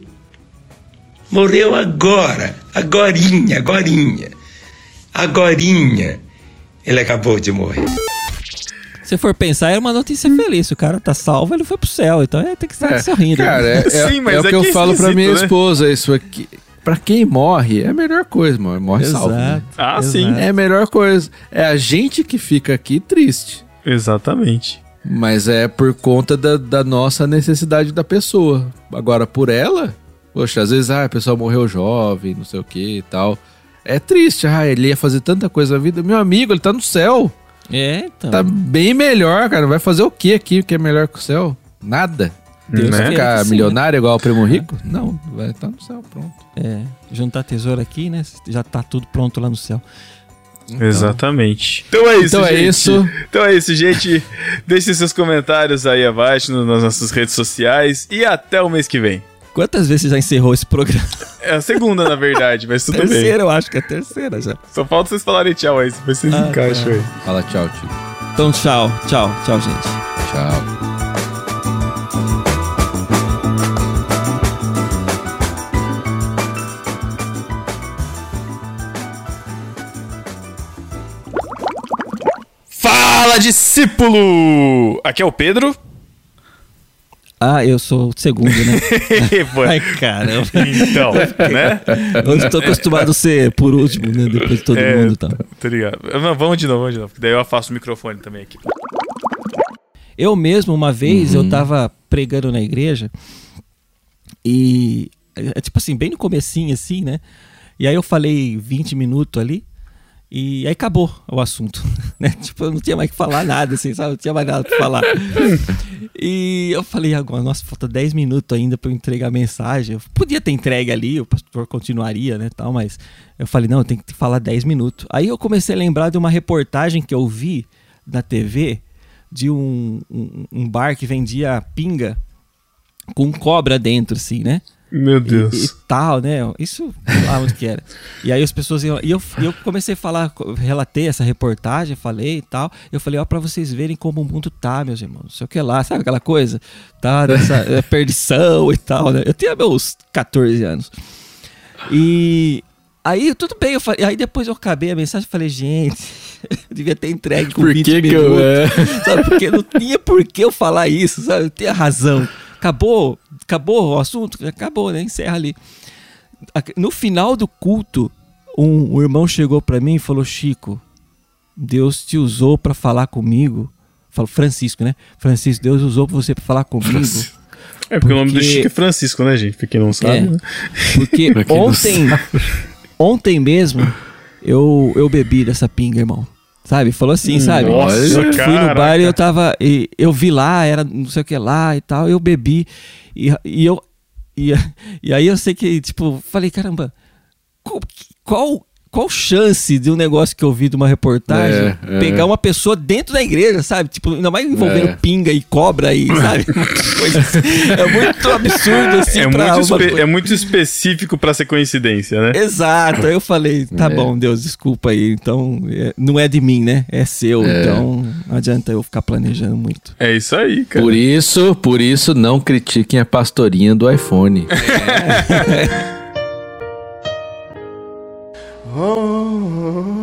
Morreu agora, agorinha, agorinha. Agorinha. Ele acabou de morrer. Se for pensar, era uma notícia feliz. O cara tá salvo, ele foi pro céu. Então é, tem que estar É, sorrindo. Cara, é, é- Sim, mas é o é que eu que é falo pra minha né? esposa. Isso aqui. Pra quem morre, é a melhor coisa, mano. Morre salvo. né? Exato. Ah, exato. sim. É a melhor coisa. É a gente que fica aqui triste. Exatamente. Mas é por conta da, da nossa necessidade da pessoa. Agora, por ela, poxa, às vezes ah, a pessoa morreu jovem, não sei o que e tal. É triste, ah, ele ia fazer tanta coisa na vida. Meu amigo, ele tá no céu. É, então. Tá bem melhor, cara. Vai fazer o que aqui que é melhor que o céu? Nada. Deus Né? Ficar sim, milionário igual o primo rico? Não, vai estar no céu, pronto. É, juntar tesouro aqui, né? Já tá tudo pronto lá no céu. Exatamente. Então é isso, Então é gente. isso. Então é isso, gente. Deixe seus comentários aí abaixo nas nossas redes sociais e até o mês que vem. Quantas vezes você já encerrou esse programa? É a segunda, na verdade, mas tudo bem. terceira, eu acho que é a terceira já. Só falta vocês falarem tchau aí, depois vocês Ah, encaixam tá. aí. Fala tchau, tio. Então, tchau, tchau, tchau, gente. Tchau. Fala, discípulo! Aqui é o Pedro. Ah, eu sou o segundo, né? Ai, caramba. então, né? Eu estou acostumado a ser por último, né? Depois de todo É, mundo, tá? Tá ligado? Não, vamos de novo, vamos de novo. Daí eu afasto o microfone também aqui. Eu mesmo, uma vez, Uhum. eu tava pregando na igreja e é tipo assim, bem no comecinho assim, né? E aí eu falei 20 minutos ali e aí acabou o assunto, né? Tipo, eu não tinha mais que falar nada, assim, sabe? Não tinha mais nada pra falar. E eu falei agora, nossa, falta 10 minutos ainda pra eu entregar a mensagem. Eu podia ter entregue ali, o pastor continuaria, né, tal, mas eu falei, não, eu tenho que falar 10 minutos. Aí eu comecei a lembrar de uma reportagem que eu vi na TV de um, um, um bar que vendia pinga com cobra dentro, assim, né? Meu E, e tal, né? Isso lá onde que era. E aí as pessoas iam. E eu, eu comecei a falar, relatei essa reportagem, falei e tal. Eu falei, ó, pra vocês verem como o mundo tá, meus irmãos. Não sei o que lá, sabe aquela coisa? Tá, dessa é, perdição e tal, né? Eu tinha meus 14 anos. E aí, tudo bem, eu falei, aí depois eu acabei a mensagem e falei, gente, eu devia ter entregue com Por 20 que que eu- é? Sabe? Porque não tinha por que eu falar isso, sabe? Eu tinha razão. Acabou, acabou o assunto, acabou, né? Encerra ali. No final do culto, um, um irmão chegou pra mim e falou: Chico, Deus te usou pra falar comigo. Falou Francisco, né? Francisco, Deus usou você pra falar comigo. É porque, o nome do Porque- Chico é Francisco, né, gente? Pra quem não sabe. É. né? Porque ontem, ontem mesmo, eu, eu bebi dessa pinga, irmão. Sabe? Falou assim, sabe? Nossa, eu fui no bar e eu tava. e eu vi lá, era não sei o que lá e tal. Eu bebi. E, e eu. E, e aí eu sei que, tipo, falei, caramba, qual, qual, qual chance de um negócio que eu vi de uma reportagem É, é. pegar uma pessoa dentro da igreja, sabe? Tipo, ainda mais envolvendo É. pinga e cobra e, sabe? Assim. É muito absurdo assim É pra muito, uma é muito específico pra ser coincidência, né? Exato. Aí eu falei, tá É. bom, Deus, desculpa aí. Então, é, não é de mim, né? É seu. É. Então, não adianta eu ficar planejando muito. É isso aí, cara. Por isso, por isso, não critiquem a pastorinha do iPhone. Noite, Oh.